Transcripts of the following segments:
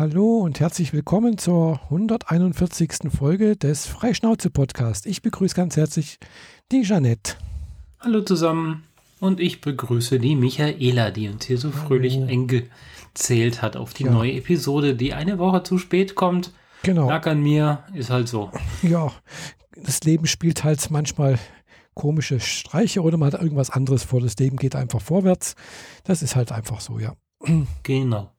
Hallo und herzlich willkommen zur 141. Folge des Freischnauze-Podcast. Ich begrüße ganz herzlich die Jeanette. Hallo zusammen und ich begrüße die Michaela, die uns hier so fröhlich Hallo. eingezählt hat auf die Ja. neue Episode, die eine Woche zu spät kommt. Genau. Lag an mir, ist halt so. Ja, das Leben spielt halt manchmal komische Streiche oder man hat irgendwas anderes vor. Das Leben geht einfach vorwärts. Das ist halt einfach so, ja. Genau.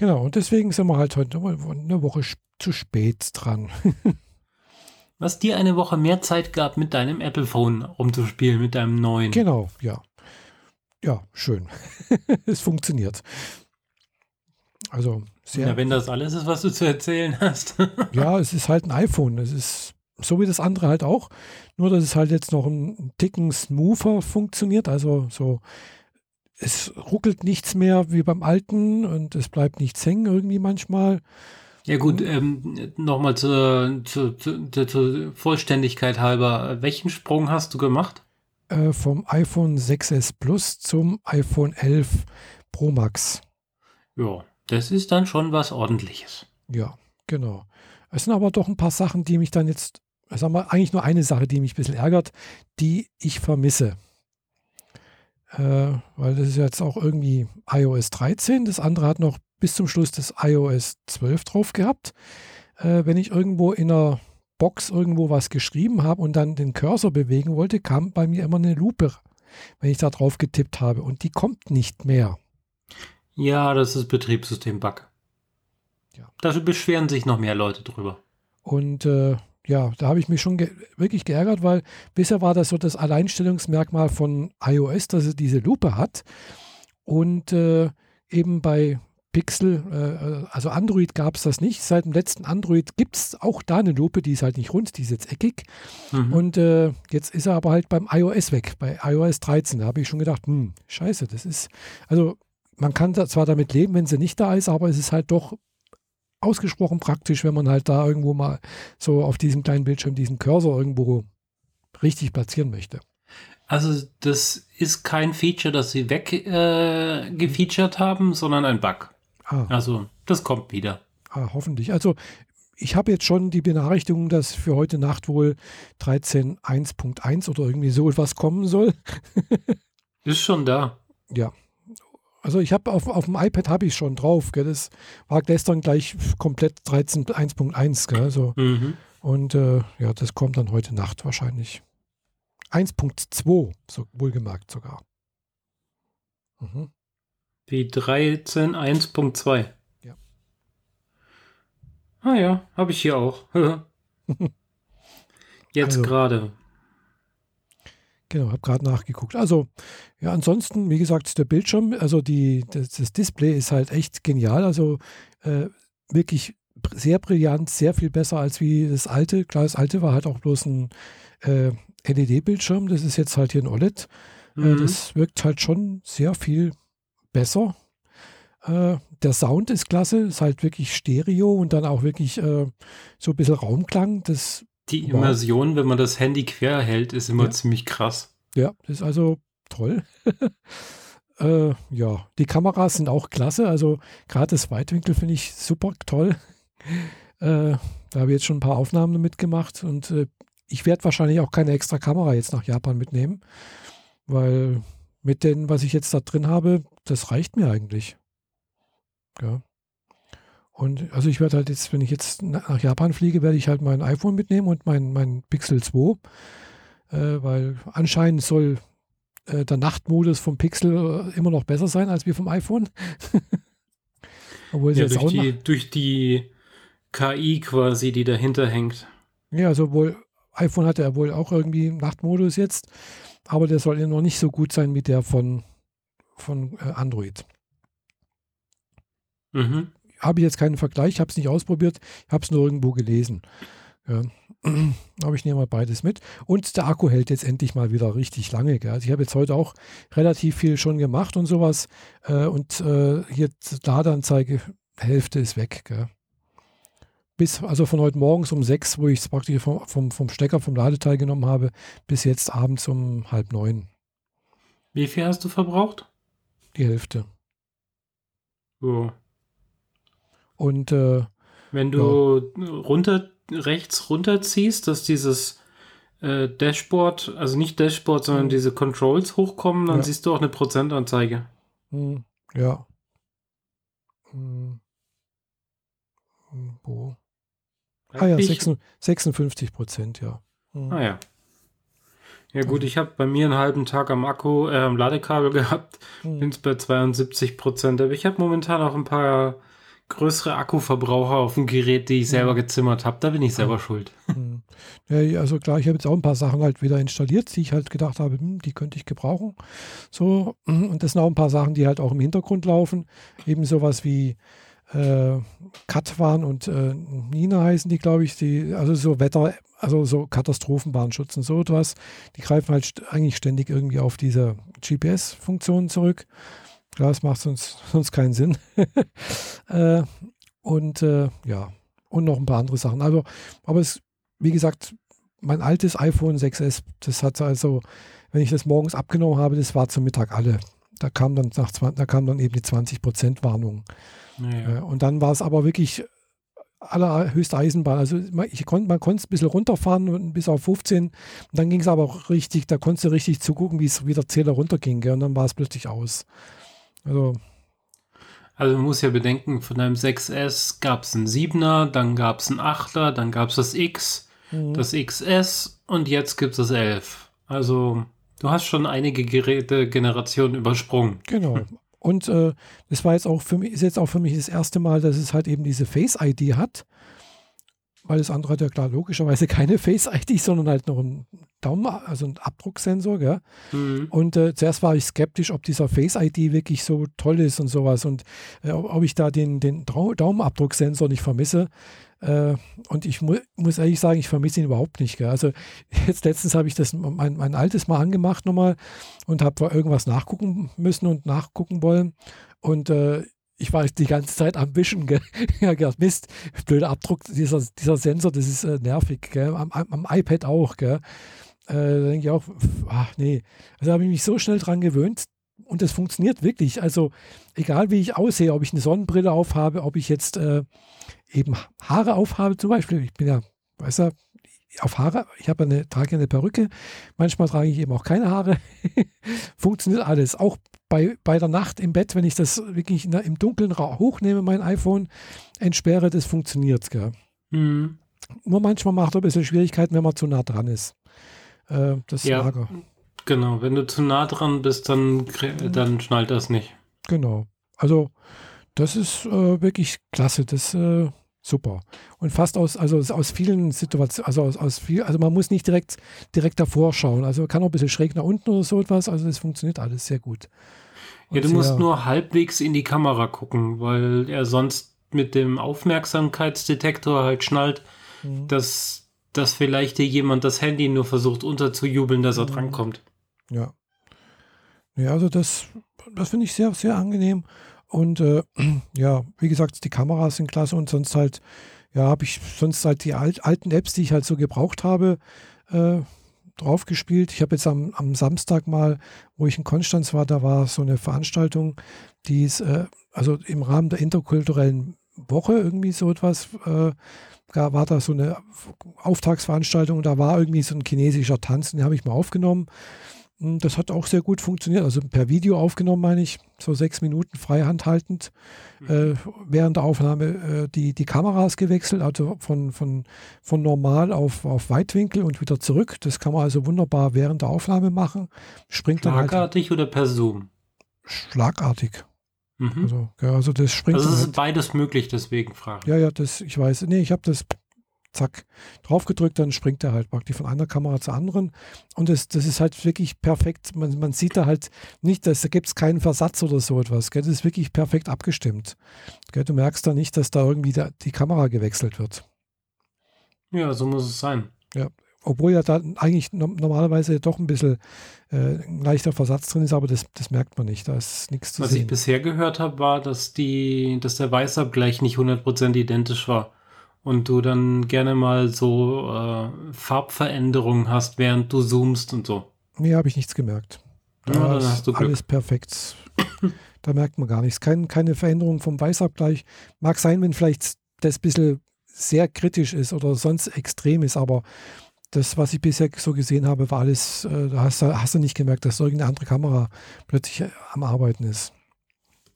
Genau, und deswegen sind wir halt heute eine Woche zu spät dran. Was dir eine Woche mehr Zeit gab, mit deinem Apple-Phone rumzuspielen, mit deinem neuen. Genau, ja. Ja, schön. es funktioniert. Also sehr. Ja, wenn das alles ist, was du zu erzählen hast. Ja, es ist halt ein iPhone. Es ist so wie das andere halt auch. Nur, dass es halt jetzt noch ein Ticken smoother funktioniert. Also so, es ruckelt nichts mehr wie beim alten und es bleibt nichts hängen irgendwie manchmal. ja gut, ähm, nochmal zur, zur, zur, zur Vollständigkeit halber. Welchen Sprung hast du gemacht? Äh, vom iPhone 6s Plus zum iPhone 11 Pro Max. Ja, das ist dann schon was ordentliches. Ja, genau. Es sind aber doch ein paar Sachen, die mich dann jetzt, sagen wir, eigentlich nur eine Sache, die mich ein bisschen ärgert, die ich vermisse. Äh, weil das ist jetzt auch irgendwie iOS 13. Das andere hat noch bis zum Schluss das iOS 12 drauf gehabt. Äh, wenn ich irgendwo in einer Box irgendwo was geschrieben habe und dann den Cursor bewegen wollte, kam bei mir immer eine Lupe, wenn ich da drauf getippt habe. Und die kommt nicht mehr. Ja, das ist Betriebssystem-Bug. Ja. Dafür beschweren sich noch mehr Leute drüber. Und äh, ja, da habe ich mich schon ge wirklich geärgert, weil bisher war das so das Alleinstellungsmerkmal von iOS, dass es diese Lupe hat. Und äh, eben bei Pixel, äh, also Android gab es das nicht. Seit dem letzten Android gibt es auch da eine Lupe, die ist halt nicht rund, die ist jetzt eckig. Mhm. Und äh, jetzt ist er aber halt beim iOS weg, bei iOS 13. Da habe ich schon gedacht, hm, scheiße, das ist, also man kann da zwar damit leben, wenn sie nicht da ist, aber es ist halt doch ausgesprochen praktisch, wenn man halt da irgendwo mal so auf diesem kleinen Bildschirm diesen Cursor irgendwo richtig platzieren möchte. Also das ist kein Feature, das sie weggefeatured äh, haben, sondern ein Bug. Ah, Also das kommt wieder. ah hoffentlich. Also ich habe jetzt schon die Benachrichtigung, dass für heute Nacht wohl 13.1.1 oder irgendwie so etwas kommen soll. Ist schon da. Ja. Also ich habe auf, auf dem iPad habe ich schon drauf. Gell? Das war gestern gleich komplett 13.1.1. Gell? Also, Mhm. und äh, ja, das kommt dann heute Nacht wahrscheinlich. 1.2, so wohlgemerkt sogar. Mhm. Wie 13.1.2. Ja. Ah ja, habe ich hier auch. Jetzt Also- gerade. Genau, habe gerade nachgeguckt. Also, ja, ansonsten, wie gesagt, der Bildschirm, also die, das, das Display ist halt echt genial. Also äh, wirklich sehr brillant, sehr viel besser als wie das alte. Klar, das alte war halt auch bloß ein äh, LED-Bildschirm. Das ist jetzt halt hier ein OLED. Äh, Mhm. das wirkt halt schon sehr viel besser. Äh, der Sound ist klasse, ist halt wirklich Stereo und dann auch wirklich äh, so ein bisschen Raumklang. Das Die. Immersion, wenn man das Handy quer hält, ist immer Ja. ziemlich krass. Ja, das ist also toll. äh, ja, die Kameras sind auch klasse. Also gerade das Weitwinkel finde ich super toll. Äh, da habe ich jetzt schon ein paar Aufnahmen damit gemacht und äh, ich werde wahrscheinlich auch keine extra Kamera jetzt nach Japan mitnehmen, weil mit dem, was ich jetzt da drin habe, das reicht mir eigentlich. Ja. Und also ich werde halt jetzt, wenn ich jetzt na- nach Japan fliege, werde ich halt mein iPhone mitnehmen und mein, mein Pixel 2 äh, weil anscheinend soll äh, der Nachtmodus vom Pixel äh, immer noch besser sein als wie vom iPhone. Obwohl Ja, jetzt durch auch die, durch die KI quasi, die dahinter hängt. ja, also wohl iPhone hat ja wohl auch irgendwie Nachtmodus jetzt, aber der soll ja noch nicht so gut sein wie der von, von äh, Android. Mhm. Habe ich jetzt keinen Vergleich, habe es nicht ausprobiert, habe es nur irgendwo gelesen. Ja. Aber ich nehme mal beides mit. Und der Akku hält jetzt endlich mal wieder richtig lange. Gell? Also ich habe jetzt heute auch relativ viel schon gemacht und sowas. Äh, und äh, jetzt Ladeanzeige, Hälfte ist weg. Gell? Bis, also von heute morgens um sechs, wo ich es praktisch vom, vom, vom Stecker, vom Ladeteil genommen habe, bis jetzt abends um halb neun. Wie viel hast du verbraucht? Die Hälfte. Ja. Und äh, wenn du ja. runter, rechts runterziehst, dass dieses äh, Dashboard, also nicht Dashboard, sondern mhm. diese Controls hochkommen, dann ja. siehst du auch eine Prozentanzeige. Mhm. Ja. Mhm. Wo? Ah ja, 56 Prozent, ja. Mhm. Ah ja. Ja gut, ich habe bei mir einen halben Tag am Akku, äh, am Ladekabel gehabt, mhm. bin bei 72 Prozent. Aber ich habe momentan auch ein paar größere Akkuverbraucher auf dem Gerät, die ich mhm. selber gezimmert habe. Da bin ich selber mhm. schuld. Mhm. Ja, also klar, ich habe jetzt auch ein paar Sachen halt wieder installiert, die ich halt gedacht habe, hm, die könnte ich gebrauchen. So, und das sind auch ein paar Sachen, die halt auch im Hintergrund laufen. Eben sowas wie äh, Katwan und äh, Nina heißen die, glaube ich, die, also so Wetter, also so Katastrophenbahnschutz und so etwas, die greifen halt eigentlich ständig irgendwie auf diese GPS-Funktionen zurück. Klar, das macht sonst, sonst keinen Sinn. äh, und äh, ja, und noch ein paar andere Sachen. Also, aber es, wie gesagt, mein altes iPhone 6S, das hat also, wenn ich das morgens abgenommen habe, das war zum Mittag alle. Da kam dann nach 20, da kam dann eben die 20% Warnung. Ja. Äh, und dann war es aber wirklich allerhöchste Eisenbahn. Also ich konnt, man konnte es ein bisschen runterfahren bis auf 15. Und dann ging es aber auch richtig, da konntest du richtig zugucken, wie es wieder Zähler runterging. Gell? Und dann war es plötzlich aus. Also. Also man muss ja bedenken, von einem 6S gab es einen 7er, dann gab es einen 8er, dann gab es das X, mhm. das XS und jetzt gibt es das 11. Also du hast schon einige Geräte-Generationen übersprungen. Genau. Und äh, das war jetzt auch für mich, ist jetzt auch für mich das erste Mal, dass es halt eben diese Face-ID hat. Weil das andere hat ja klar logischerweise keine Face-ID, sondern halt noch ein Daumen, also ein Abdrucksensor, gell? Mhm. Und äh, zuerst war ich skeptisch, ob dieser Face-ID wirklich so toll ist und sowas und äh, ob ich da den, den Daumenabdrucksensor nicht vermisse. Äh, und ich mu muss ehrlich sagen, ich vermisse ihn überhaupt nicht. Gell? Also jetzt letztens habe ich das mein, mein altes mal angemacht nochmal und habe irgendwas nachgucken müssen und nachgucken wollen. Und äh, ich war die ganze Zeit am Wischen. Gell? ja, gedacht, Mist, blöder Abdruck, dieser, dieser Sensor, das ist äh, nervig. Gell? Am, am, iPad auch. Gell? Äh, da denke ich auch, ach nee. Also habe ich mich so schnell dran gewöhnt, und das funktioniert wirklich. Also egal wie ich aussehe, ob ich eine Sonnenbrille aufhabe, ob ich jetzt äh, eben Haare aufhabe zum Beispiel. Ich bin ja, weißt du, auf Haare, ich habe eine, trage eine Perücke, manchmal trage ich eben auch keine Haare. Funktioniert alles. Auch bei, bei der Nacht im Bett, wenn ich das wirklich in, im Dunkeln hochnehme, mein iPhone, entsperre, das funktioniert. Mhm. Nur manchmal macht es ein bisschen Schwierigkeiten, wenn man zu nah dran ist. Äh, das ja, Lager. Genau, wenn du zu nah dran bist, dann, dann schnallt das nicht. Genau. Also, das ist äh, wirklich klasse. Das äh, super. Und fast aus, also aus vielen Situationen, also aus, aus viel, also man muss nicht direkt, direkt davor schauen. Also man kann auch ein bisschen schräg nach unten oder so etwas. Also das funktioniert alles sehr gut. Und ja, du musst nur halbwegs in die Kamera gucken, weil er sonst mit dem Aufmerksamkeitsdetektor halt schnallt, mhm. dass, dass vielleicht dir jemand das Handy nur versucht unterzujubeln, dass er mhm. drankommt. Ja. Ja, also das, das finde ich sehr, sehr angenehm. Und äh, ja, wie gesagt, die Kameras sind klasse und sonst halt, ja, habe ich sonst halt die alt, alten Apps, die ich halt so gebraucht habe, äh, drauf gespielt. Ich habe jetzt am, am, Samstag mal, wo ich in Konstanz war, da war so eine Veranstaltung, die ist, äh, also im Rahmen der interkulturellen Woche irgendwie so etwas, äh, war da so eine Auftragsveranstaltung und da war irgendwie so ein chinesischer Tanz, den habe ich mal aufgenommen. Hm, das hat auch sehr gut funktioniert. Also per Video aufgenommen, meine ich, so sechs Minuten freihand haltend. Mhm. Äh, während der Aufnahme äh, die, die Kameras gewechselt, also von, von, von normal auf, auf Weitwinkel und wieder zurück. Das kann man also wunderbar während der Aufnahme machen. Springt Schlagartig dann halt, oder per Zoom? Schlagartig. Mhm. Also, ja, also das springt. Also es ist halt, beides möglich, deswegen frage ich. Ja, ja, das, ich weiß. Nee, ich habe das zack, draufgedrückt, dann springt er halt praktisch von einer Kamera zur anderen. Und das, das ist halt wirklich perfekt. Man, man sieht da halt nicht, dass, da gibt es keinen Versatz oder so etwas. Gell? Das ist wirklich perfekt abgestimmt. Gell? Du merkst da nicht, dass da irgendwie da die Kamera gewechselt wird. Ja, so muss es sein. Ja, obwohl ja da eigentlich normalerweise doch ein bisschen äh, ein leichter Versatz drin ist, aber das, das merkt man nicht. Da ist nichts zu Was sehen. Was ich bisher gehört habe, war, dass, die, dass der Weißabgleich nicht 100% identisch war und du dann gerne mal so äh, Farbveränderungen hast, während du zoomst und so. Nee, habe ich nichts gemerkt. Da ja, dann hast du Glück. Alles perfekt. Da merkt man gar nichts. Kein, keine Veränderung vom Weißabgleich. Mag sein, wenn vielleicht das ein bisschen sehr kritisch ist oder sonst extrem ist, aber das, was ich bisher so gesehen habe, war alles, äh, da hast, hast, du nicht gemerkt, dass irgendeine andere Kamera plötzlich äh, am Arbeiten ist.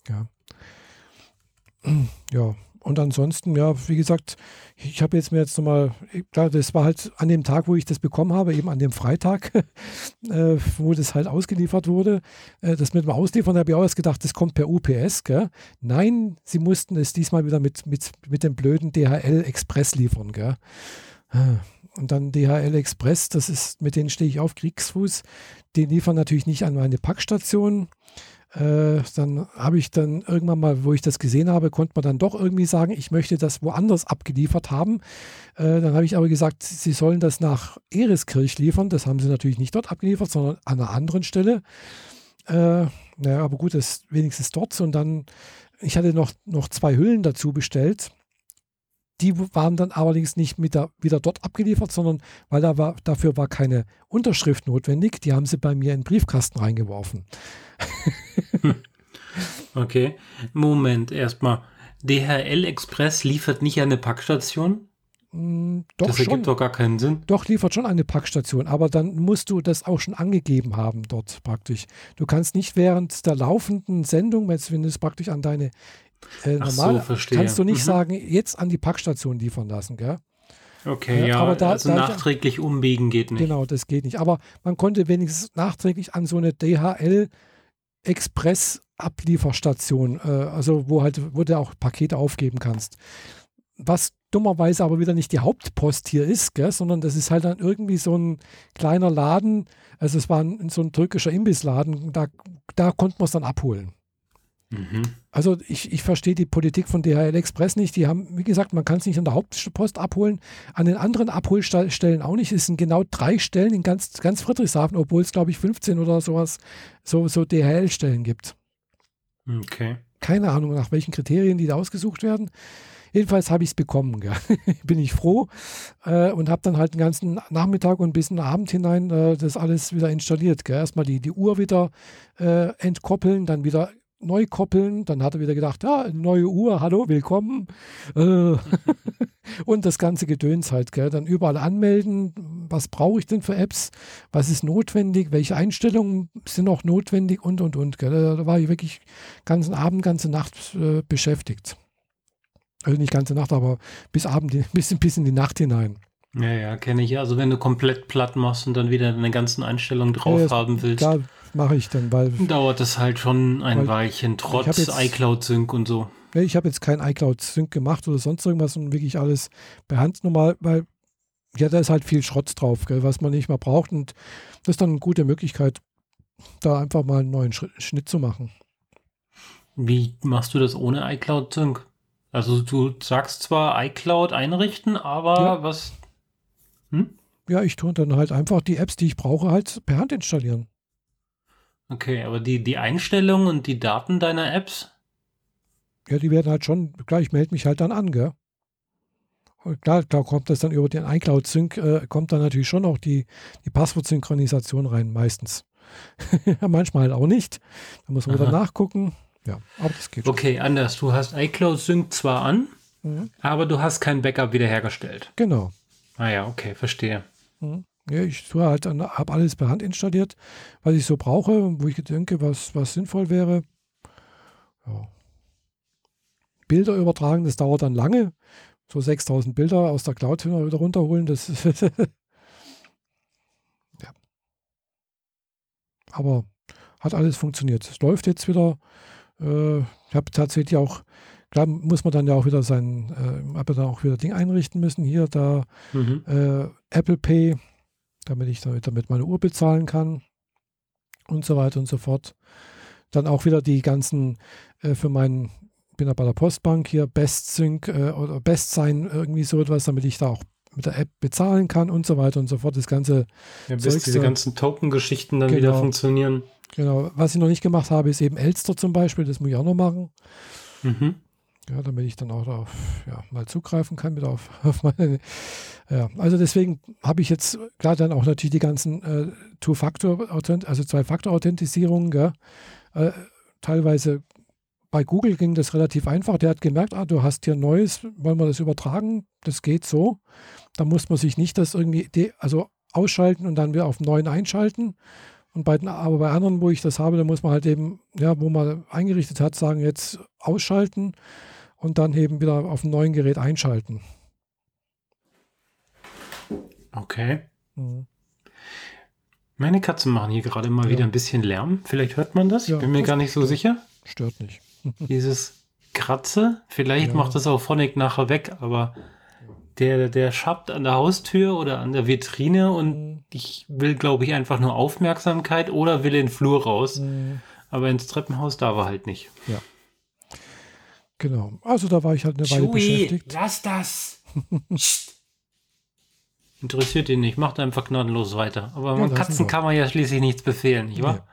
Ja. Ja, und ansonsten, ja, wie gesagt, ich habe jetzt mir jetzt nochmal, klar, das war halt an dem Tag, wo ich das bekommen habe, eben an dem Freitag, äh, wo das halt ausgeliefert wurde. Äh, das mit dem Ausliefern habe ich auch erst gedacht, das kommt per UPS. Gell? Nein, sie mussten es diesmal wieder mit, mit, mit dem blöden DHL Express liefern. Gell? Ah, und dann DHL Express, das ist, mit denen stehe ich auf Kriegsfuß. Die liefern natürlich nicht an meine Packstation. Äh, dann habe ich dann irgendwann mal, wo ich das gesehen habe, konnte man dann doch irgendwie sagen, ich möchte das woanders abgeliefert haben. Äh, dann habe ich aber gesagt, sie sollen das nach Ereskirch liefern. Das haben sie natürlich nicht dort abgeliefert, sondern an einer anderen Stelle. Äh, naja, aber gut, das ist wenigstens dort. Und dann, ich hatte noch, noch zwei Hüllen dazu bestellt. Die waren dann allerdings nicht der, wieder dort abgeliefert, sondern weil da war, dafür war keine Unterschrift notwendig. Die haben sie bei mir in den Briefkasten reingeworfen. okay, Moment, erstmal. DHL Express liefert nicht eine Packstation? Mm, doch das ergibt schon. doch gar keinen Sinn. Doch, liefert schon eine Packstation, aber dann musst du das auch schon angegeben haben dort praktisch. Du kannst nicht während der laufenden Sendung, wenn du es praktisch an deine äh, normal, so, kannst du nicht mhm. sagen, jetzt an die Packstation liefern lassen, gell? Okay, ja, ja aber da, also da nachträglich ich, umbiegen geht nicht. Genau, das geht nicht. Aber man konnte wenigstens nachträglich an so eine DHL Express Ablieferstation, äh, also wo halt, wo du auch Pakete aufgeben kannst. Was dummerweise aber wieder nicht die Hauptpost hier ist, gell, sondern das ist halt dann irgendwie so ein kleiner Laden, also es war ein, so ein türkischer Imbissladen, da, da konnte man es dann abholen. Mhm. Also ich, ich verstehe die Politik von DHL Express nicht. Die haben, wie gesagt, man kann es nicht an der Hauptpost abholen, an den anderen Abholstellen auch nicht. Es sind genau drei Stellen in ganz, ganz Friedrichshafen, obwohl es, glaube ich, 15 oder sowas, so, so DHL-Stellen gibt. Okay. Keine Ahnung, nach welchen Kriterien die da ausgesucht werden. Jedenfalls habe ich es bekommen. Bin ich froh äh, und habe dann halt den ganzen Nachmittag und bis in den Abend hinein äh, das alles wieder installiert. Gell. Erstmal die, die Uhr wieder äh, entkoppeln, dann wieder neu koppeln. Dann hat er wieder gedacht, ja, neue Uhr, hallo, willkommen. Äh, und das ganze Gedöns halt, gell? Dann überall anmelden, was brauche ich denn für Apps, was ist notwendig, welche Einstellungen sind noch notwendig und, und, und. Gell? Da war ich wirklich ganzen Abend, ganze Nacht äh, beschäftigt. Also nicht ganze Nacht, aber bis Abend, bis, bis in die Nacht hinein. Ja, ja, kenne ich. Also wenn du komplett platt machst und dann wieder deine ganzen Einstellungen drauf ja, haben willst. Da mache ich dann, weil. Dauert es halt schon ein Weilchen, trotz iCloud-Sync und so. Ich habe jetzt kein iCloud-Sync gemacht oder sonst irgendwas und wirklich alles per Hand normal, weil ja, da ist halt viel Schrott drauf, gell, was man nicht mehr braucht. Und das ist dann eine gute Möglichkeit, da einfach mal einen neuen Schnitt zu machen. Wie machst du das ohne iCloud-Sync? Also du sagst zwar iCloud einrichten, aber ja. was hm? Ja, ich tue dann halt einfach die Apps, die ich brauche, halt per Hand installieren. Okay, aber die, die Einstellungen und die Daten deiner Apps? Ja, die werden halt schon, klar, ich melde mich halt dann an, gell? Und klar, da kommt das dann über den iCloud-Sync, äh, kommt dann natürlich schon auch die, die Passwortsynchronisation rein, meistens. Manchmal halt auch nicht. Da muss man Aha. wieder nachgucken. Ja, aber das geht schon. Okay, anders. Du hast iCloud-Sync zwar an, mhm. aber du hast kein Backup wiederhergestellt. Genau. Ah ja, okay, verstehe. Mhm. Ja, ich tue halt, habe alles per Hand installiert, was ich so brauche, wo ich denke, was, was sinnvoll wäre. Ja. Bilder übertragen, das dauert dann lange. So 6000 Bilder aus der Cloud wieder runterholen, das ja. Aber hat alles funktioniert. Es läuft jetzt wieder. Äh, ich habe tatsächlich auch Klar muss man dann ja auch wieder sein, äh, aber dann auch wieder Ding einrichten müssen. Hier, da mhm. äh, Apple Pay, damit ich damit, damit meine Uhr bezahlen kann und so weiter und so fort. Dann auch wieder die ganzen äh, für meinen, bin ja bei der Postbank hier, Best Sync äh, oder Best Sign, irgendwie so etwas, damit ich da auch mit der App bezahlen kann und so weiter und so fort. Das ganze ja, bis diese ganzen Token-Geschichten dann genau, wieder funktionieren. Genau. Was ich noch nicht gemacht habe, ist eben Elster zum Beispiel. Das muss ich auch noch machen. Mhm. Ja, damit ich dann auch darauf ja, mal zugreifen kann, mit auf, auf meine. Ja, also deswegen habe ich jetzt klar dann auch natürlich die ganzen äh, Two-Factor, also Zwei-Faktor-Authentisierungen, äh, teilweise bei Google ging das relativ einfach. Der hat gemerkt, ah, du hast hier Neues, wollen wir das übertragen? Das geht so. Da muss man sich nicht das irgendwie, also ausschalten und dann wieder auf neuen einschalten. Und bei aber bei anderen, wo ich das habe, da muss man halt eben, ja, wo man eingerichtet hat, sagen jetzt ausschalten und dann eben wieder auf dem neuen Gerät einschalten. Okay. Mhm. Meine Katzen machen hier gerade mal ja. wieder ein bisschen Lärm. Vielleicht hört man das. Ich ja, bin mir gar nicht so sicher. Stört nicht. Dieses Kratze, vielleicht ja. macht das auch Phonic nachher weg, aber der, der schappt an der Haustür oder an der Vitrine und mhm. ich will, glaube ich, einfach nur Aufmerksamkeit oder will in den Flur raus. Mhm. Aber ins Treppenhaus darf er halt nicht. Ja. Genau. Also da war ich halt eine Weile beschäftigt. Lass das! Interessiert ihn nicht, macht einfach gnadenlos weiter. Aber ja, Katzen kann man ja schließlich nichts befehlen, nicht wahr? Ja.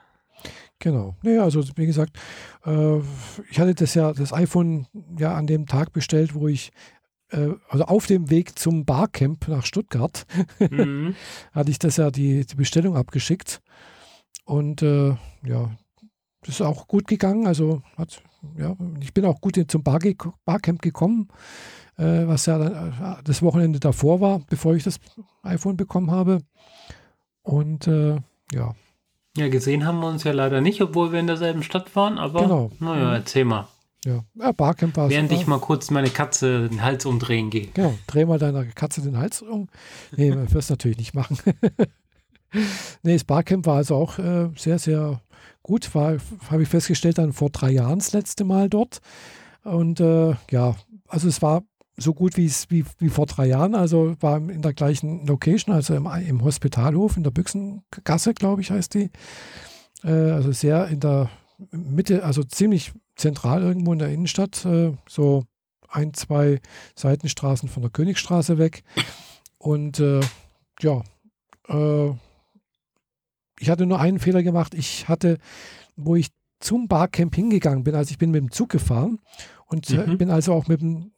Genau. Naja, also wie gesagt, äh, ich hatte das ja, das iPhone ja an dem Tag bestellt, wo ich, also auf dem Weg zum Barcamp nach Stuttgart, mhm. hatte ich das ja die, die Bestellung abgeschickt. Und äh, ja, das ist auch gut gegangen. Also hat, ja, ich bin auch gut zum Bar Barcamp gekommen äh, was ja äh, das Wochenende davor war, bevor ich das iPhone bekommen habe. Und äh, ja. Ja, gesehen haben wir uns ja leider nicht, obwohl wir in derselben Stadt waren, aber genau. naja, erzähl mal. Ja, ja Barcamp war Während ich mal kurz meine Katze den Hals umdrehen gehe. Genau, dreh mal deiner Katze den Hals um. Nee, wir wirst natürlich nicht machen. nee, das Barcamp war also auch äh, sehr, sehr gut. War, habe ich festgestellt, dann vor drei Jahren das letzte Mal dort. Und äh, ja, also es war so gut wie, wie, wie vor drei Jahren. Also war in der gleichen Location, also im, im Hospitalhof in der Büchsengasse, glaube ich, heißt die. Äh, also sehr in der Mitte, also ziemlich zentral irgendwo in der Innenstadt, äh, so ein, zwei Seitenstraßen von der Königstraße weg. Und äh, ja, äh, ich hatte nur einen Fehler gemacht. Ich hatte, wo ich zum Barcamp hingegangen bin, also ich bin mit dem Zug gefahren und äh, mhm. bin also auch mit dem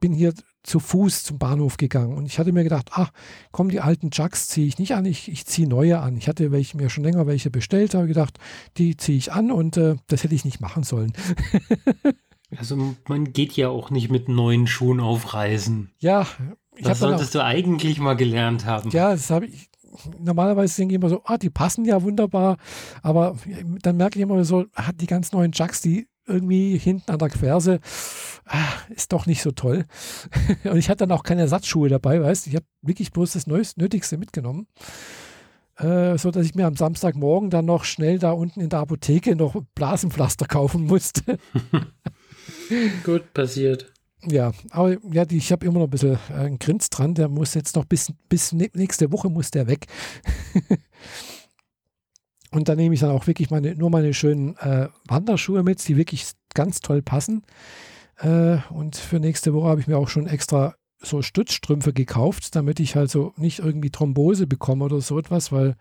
bin hier zu Fuß zum Bahnhof gegangen und ich hatte mir gedacht, ach, komm, die alten Jugs ziehe ich nicht an, ich, ich ziehe neue an. Ich hatte welche, mir schon länger welche bestellt, habe gedacht, die ziehe ich an und äh, das hätte ich nicht machen sollen. also man geht ja auch nicht mit neuen Schuhen auf Reisen. Ja. das solltest auch, du eigentlich mal gelernt haben. Ja, das habe ich. Normalerweise denke ich immer so, ah, die passen ja wunderbar, aber dann merke ich immer so, ah, die ganz neuen Jugs, die irgendwie hinten an der Querse, ah, ist doch nicht so toll. und ich hatte dann auch keine Ersatzschuhe dabei, weißt du, ich habe wirklich bloß das Neueste, Nötigste mitgenommen. Äh, so dass ich mir am Samstagmorgen dann noch schnell da unten in der Apotheke noch Blasenpflaster kaufen musste. Gut passiert. Ja, aber ja, die, ich habe immer noch ein bisschen äh, einen Grins dran. Der muss jetzt noch bis, bis nächste Woche muss der weg. Und da nehme ich dann auch wirklich meine, nur meine schönen äh, Wanderschuhe mit, die wirklich ganz toll passen. Äh, und für nächste Woche habe ich mir auch schon extra so Stützstrümpfe gekauft, damit ich halt so nicht irgendwie Thrombose bekomme oder so etwas, weil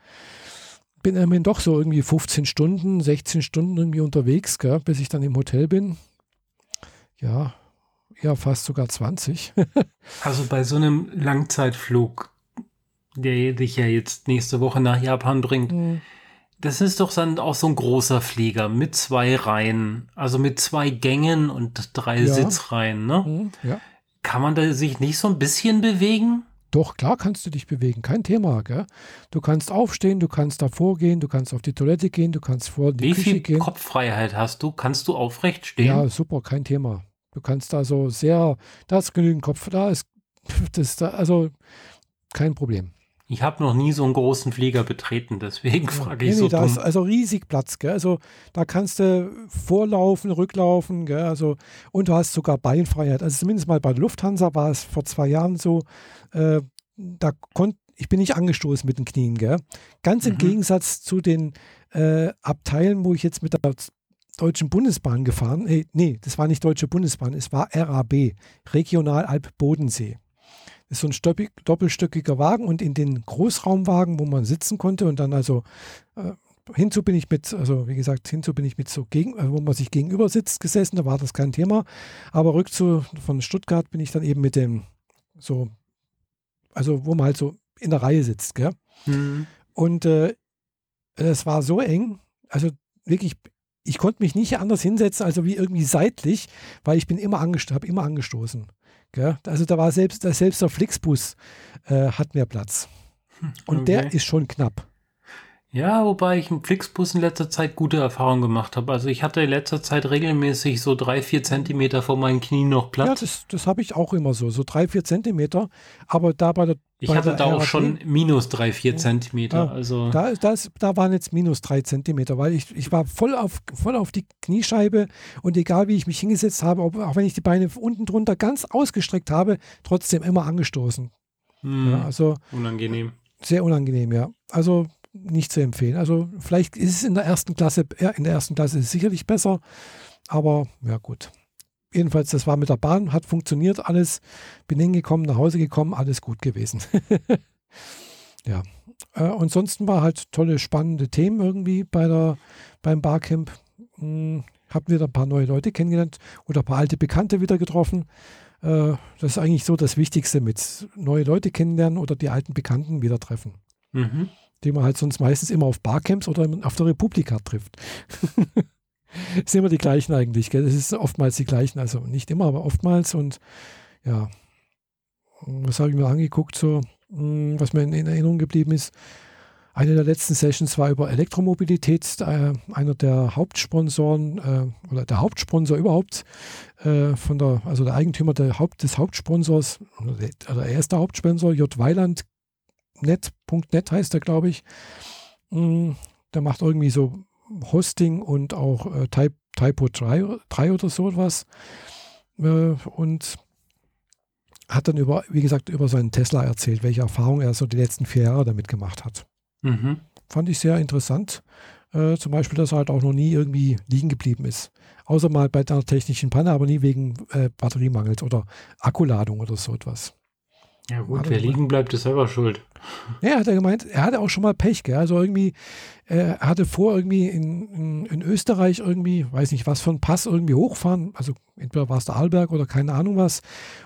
bin immerhin doch so irgendwie 15 Stunden, 16 Stunden irgendwie unterwegs, gell, bis ich dann im Hotel bin. Ja, ja, fast sogar 20. also bei so einem Langzeitflug, der dich ja jetzt nächste Woche nach Japan bringt, mhm das ist doch dann auch so ein großer Flieger mit zwei Reihen, also mit zwei Gängen und drei ja. Sitzreihen, ne? Mhm, ja. Kann man da sich nicht so ein bisschen bewegen? Doch, klar kannst du dich bewegen, kein Thema. Gell? Du kannst aufstehen, du kannst davor gehen, du kannst auf die Toilette gehen, du kannst vor die Wie Küche viel gehen. Kopffreiheit hast du? Kannst du aufrecht stehen? Ja, super, kein Thema. Du kannst also sehr, da ist genügend Kopf, da ist, das, da, also kein Problem. Ich habe noch nie so einen großen Flieger betreten, deswegen frage ich nee, so. Nee, da ist also riesig Platz, gell? Also da kannst du vorlaufen, rücklaufen, gell? Also, und du hast sogar Beinfreiheit. Also zumindest mal bei Lufthansa war es vor zwei Jahren so, äh, da konnte ich bin nicht angestoßen mit den Knien, gell? Ganz im mhm. Gegensatz zu den äh, Abteilen, wo ich jetzt mit der Deutschen Bundesbahn gefahren, äh, nee, das war nicht Deutsche Bundesbahn, es war RAB, Regional Alp Bodensee ist so ein doppelstöckiger Wagen und in den Großraumwagen, wo man sitzen konnte und dann also äh, hinzu bin ich mit, also wie gesagt, hinzu bin ich mit so gegen, äh, wo man sich gegenüber sitzt, gesessen, da war das kein Thema. Aber rückzu von Stuttgart bin ich dann eben mit dem so, also wo man halt so in der Reihe sitzt, gell? Mhm. Und äh, es war so eng, also wirklich ich konnte mich nicht anders hinsetzen, also wie irgendwie seitlich, weil ich bin immer angestoßen, habe immer angestoßen. Gell? Also da war selbst, selbst der Flixbus äh, hat mehr Platz. Und okay. der ist schon knapp. Ja, wobei ich im Flixbus in letzter Zeit gute Erfahrungen gemacht habe. Also ich hatte in letzter Zeit regelmäßig so drei, vier Zentimeter vor meinen Knien noch Platz. Ja, das, das habe ich auch immer so, so drei, vier Zentimeter. Aber da bei der Ich bei hatte da auch schon minus drei, vier Zentimeter. Ja, also da, da, ist, da waren jetzt minus drei Zentimeter, weil ich, ich war voll auf, voll auf die Kniescheibe und egal wie ich mich hingesetzt habe, ob, auch wenn ich die Beine unten drunter ganz ausgestreckt habe, trotzdem immer angestoßen. Hm, ja, also unangenehm. Sehr unangenehm, ja. Also nicht zu empfehlen. Also vielleicht ist es in der ersten Klasse, in der ersten Klasse sicherlich besser, aber ja gut. Jedenfalls, das war mit der Bahn, hat funktioniert, alles, bin hingekommen, nach Hause gekommen, alles gut gewesen. ja. Äh, ansonsten war halt tolle, spannende Themen irgendwie bei der, beim Barcamp. Hm, haben wieder ein paar neue Leute kennengelernt oder ein paar alte Bekannte wieder getroffen. Äh, das ist eigentlich so das Wichtigste mit neue Leute kennenlernen oder die alten Bekannten wieder treffen. Mhm die man halt sonst meistens immer auf Barcamps oder auf der Republika trifft. das sind immer die gleichen eigentlich. Gell? Das ist oftmals die gleichen, also nicht immer, aber oftmals. Und ja, was habe ich mir angeguckt, so, hm, was mir in, Erinnerung geblieben ist. Eine der letzten Sessions war über Elektromobilität. Äh, einer der Hauptsponsoren äh, oder der Hauptsponsor überhaupt äh, von der, also der Eigentümer der Haupt, des Hauptsponsors, oder er ist der Hauptsponsor, J. Weiland, net.net heißt er, glaube ich. Mm, der macht irgendwie so Hosting und auch äh, Type, Typo 3, 3 oder so etwas. Äh, und hat dann über, wie gesagt, über seinen Tesla erzählt, welche Erfahrungen er so die letzten vier Jahre damit gemacht hat. Mhm. Fand ich sehr interessant. Äh, zum Beispiel, dass er halt auch noch nie irgendwie liegen geblieben ist. Außer mal bei einer technischen Panne, aber nie wegen äh, Batteriemangels oder Akkuladung oder so etwas. Ja gut, wer liegen bleibt, ist selber schuld. Ja, hat er gemeint, er hatte auch schon mal Pech, gell? Also irgendwie, äh, er hatte vor, irgendwie in, in, in, Österreich irgendwie, weiß nicht, was für ein Pass irgendwie hochfahren. Also entweder war es der Arlberg oder keine Ahnung was.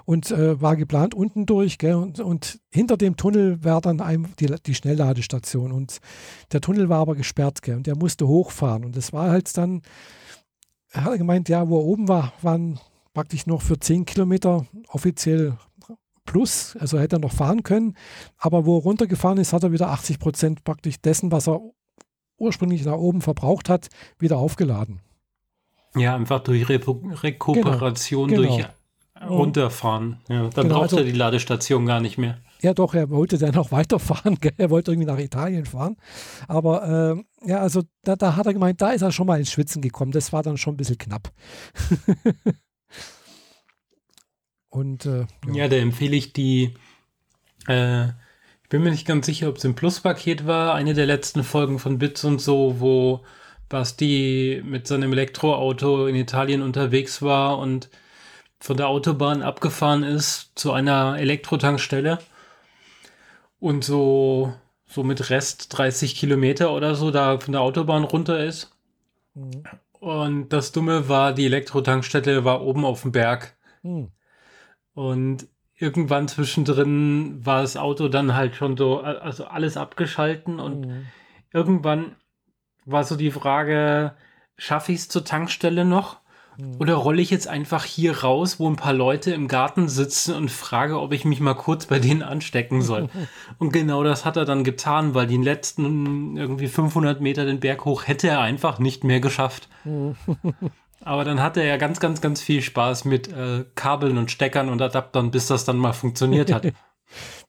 Und äh, war geplant unten durch, gell? Und, und hinter dem Tunnel war dann ein, die, die Schnellladestation. Und der Tunnel war aber gesperrt, gell? Und er musste hochfahren. Und das war halt dann, er hat gemeint, ja, wo er oben war, waren praktisch noch für 10 Kilometer offiziell plus, also hätte er noch fahren können. Aber wo er runtergefahren ist, hat er wieder 80 Prozent praktisch dessen, was er ursprünglich nach oben verbraucht hat, wieder aufgeladen. Ja, einfach durch Re Rekuperation, genau, genau. durch runterfahren. Ja, dann genau, braucht also, er die Ladestation gar nicht mehr. Ja, doch, er wollte dann noch weiterfahren. Gell? Er wollte irgendwie nach Italien fahren. Aber äh, ja, also da, da, hat er gemeint, da ist er schon mal ins Schwitzen gekommen. Das war dann schon ein bisschen knapp. Und, äh, ja. ja, da empfehle ich die, äh, ich bin mir nicht ganz sicher, ob es im Pluspaket war, eine der letzten Folgen von Bits und so, wo Basti mit seinem Elektroauto in Italien unterwegs war und von der Autobahn abgefahren ist zu einer Elektrotankstelle und so, so mit Rest 30 Kilometer oder so da von der Autobahn runter ist. Mhm. Und das Dumme war, die Elektrotankstelle war oben auf dem Berg. Mhm. Und irgendwann zwischendrin war das Auto dann halt schon so, also alles abgeschalten und mhm. irgendwann war so die Frage, schaffe ich es zur Tankstelle noch? Mhm. Oder rolle ich jetzt einfach hier raus, wo ein paar Leute im Garten sitzen und frage, ob ich mich mal kurz bei denen anstecken soll? und genau das hat er dann getan, weil die letzten irgendwie 500 Meter den Berg hoch hätte er einfach nicht mehr geschafft. Aber dann hatte er ja ganz, ganz, ganz viel Spaß mit äh, Kabeln und Steckern und Adaptern, bis das dann mal funktioniert hat.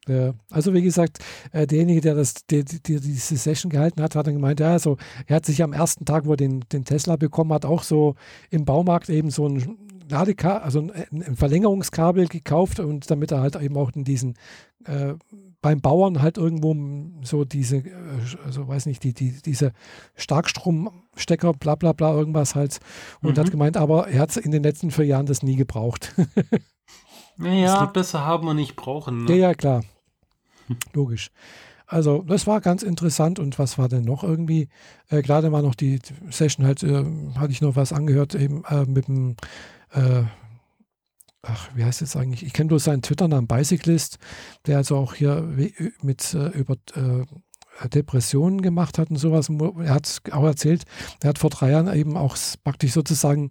Ja, also wie gesagt, äh, derjenige, der, das, der, der, diese Session gehalten hat, hat dann gemeint, ja, also er hat sich am ersten Tag, wo er den, den Tesla bekommen hat, auch so im Baumarkt eben so ein Ladekabel, also ein, ein, Verlängerungskabel gekauft und damit er halt eben auch in diesen äh, beim Bauern halt irgendwo so diese, äh, also weiß nicht, die, die, diese Starkstromstecker, bla bla bla, irgendwas halt. Und mhm. hat gemeint, aber er hat in den letzten vier Jahren das nie gebraucht. naja, besser haben und nicht brauchen. Ne? Ja, ja, klar. Logisch. Also, das war ganz interessant. Und was war denn noch irgendwie? Äh, gerade war noch die Session halt, äh, hatte ich noch was angehört, eben äh, mit dem äh, ach, wie heißt es eigentlich? Ich kenne bloß seinen Twitter-Namen Bicyclist, der also auch hier mit äh, über äh, Depressionen gemacht hat und sowas. Er hat auch erzählt, er hat vor drei Jahren eben auch praktisch sozusagen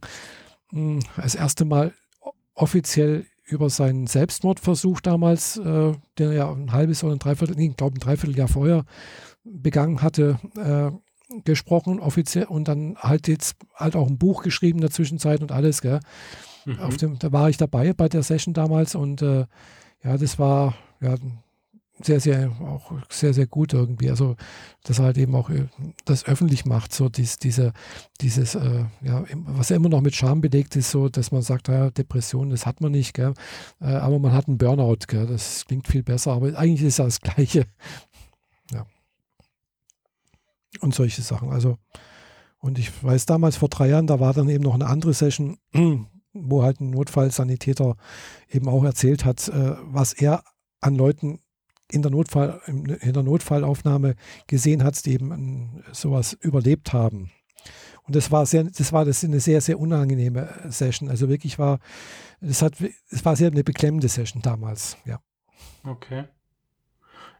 mh, hm, das erste Mal offiziell über seinen Selbstmordversuch damals, äh, den er ja ein halbes oder ein Dreiviertel, ich glaube ein Dreivierteljahr vorher begangen hatte, äh, gesprochen, offiziell und dann halt jetzt halt auch ein Buch geschrieben in der Zwischenzeit und alles, gell. Mhm. Dem, da war ich dabei bei der Session damals und äh, ja, das war ja sehr, sehr, auch sehr, sehr gut irgendwie. Also, dass er halt eben auch äh, das öffentlich macht, so dies, diese, dieses, äh, ja, was ja immer noch mit Scham belegt ist, so, dass man sagt, ja, Depression, das hat man nicht, gell? Äh, aber man hat einen Burnout, gell? Das klingt viel besser, aber eigentlich ist ja das Gleiche. Ja. Und solche Sachen. Also, und ich weiß damals vor drei Jahren, da war dann eben noch eine andere Session, wo halt ein Notfallsanitäter eben auch erzählt hat, äh, was er an Leuten in der, Notfall, in der Notfallaufnahme gesehen hat, die eben sowas überlebt haben. Und das war sehr, das war das eine sehr, sehr unangenehme Session. Also wirklich war, das hat, es war sehr eine beklemmende Session damals, ja. Okay.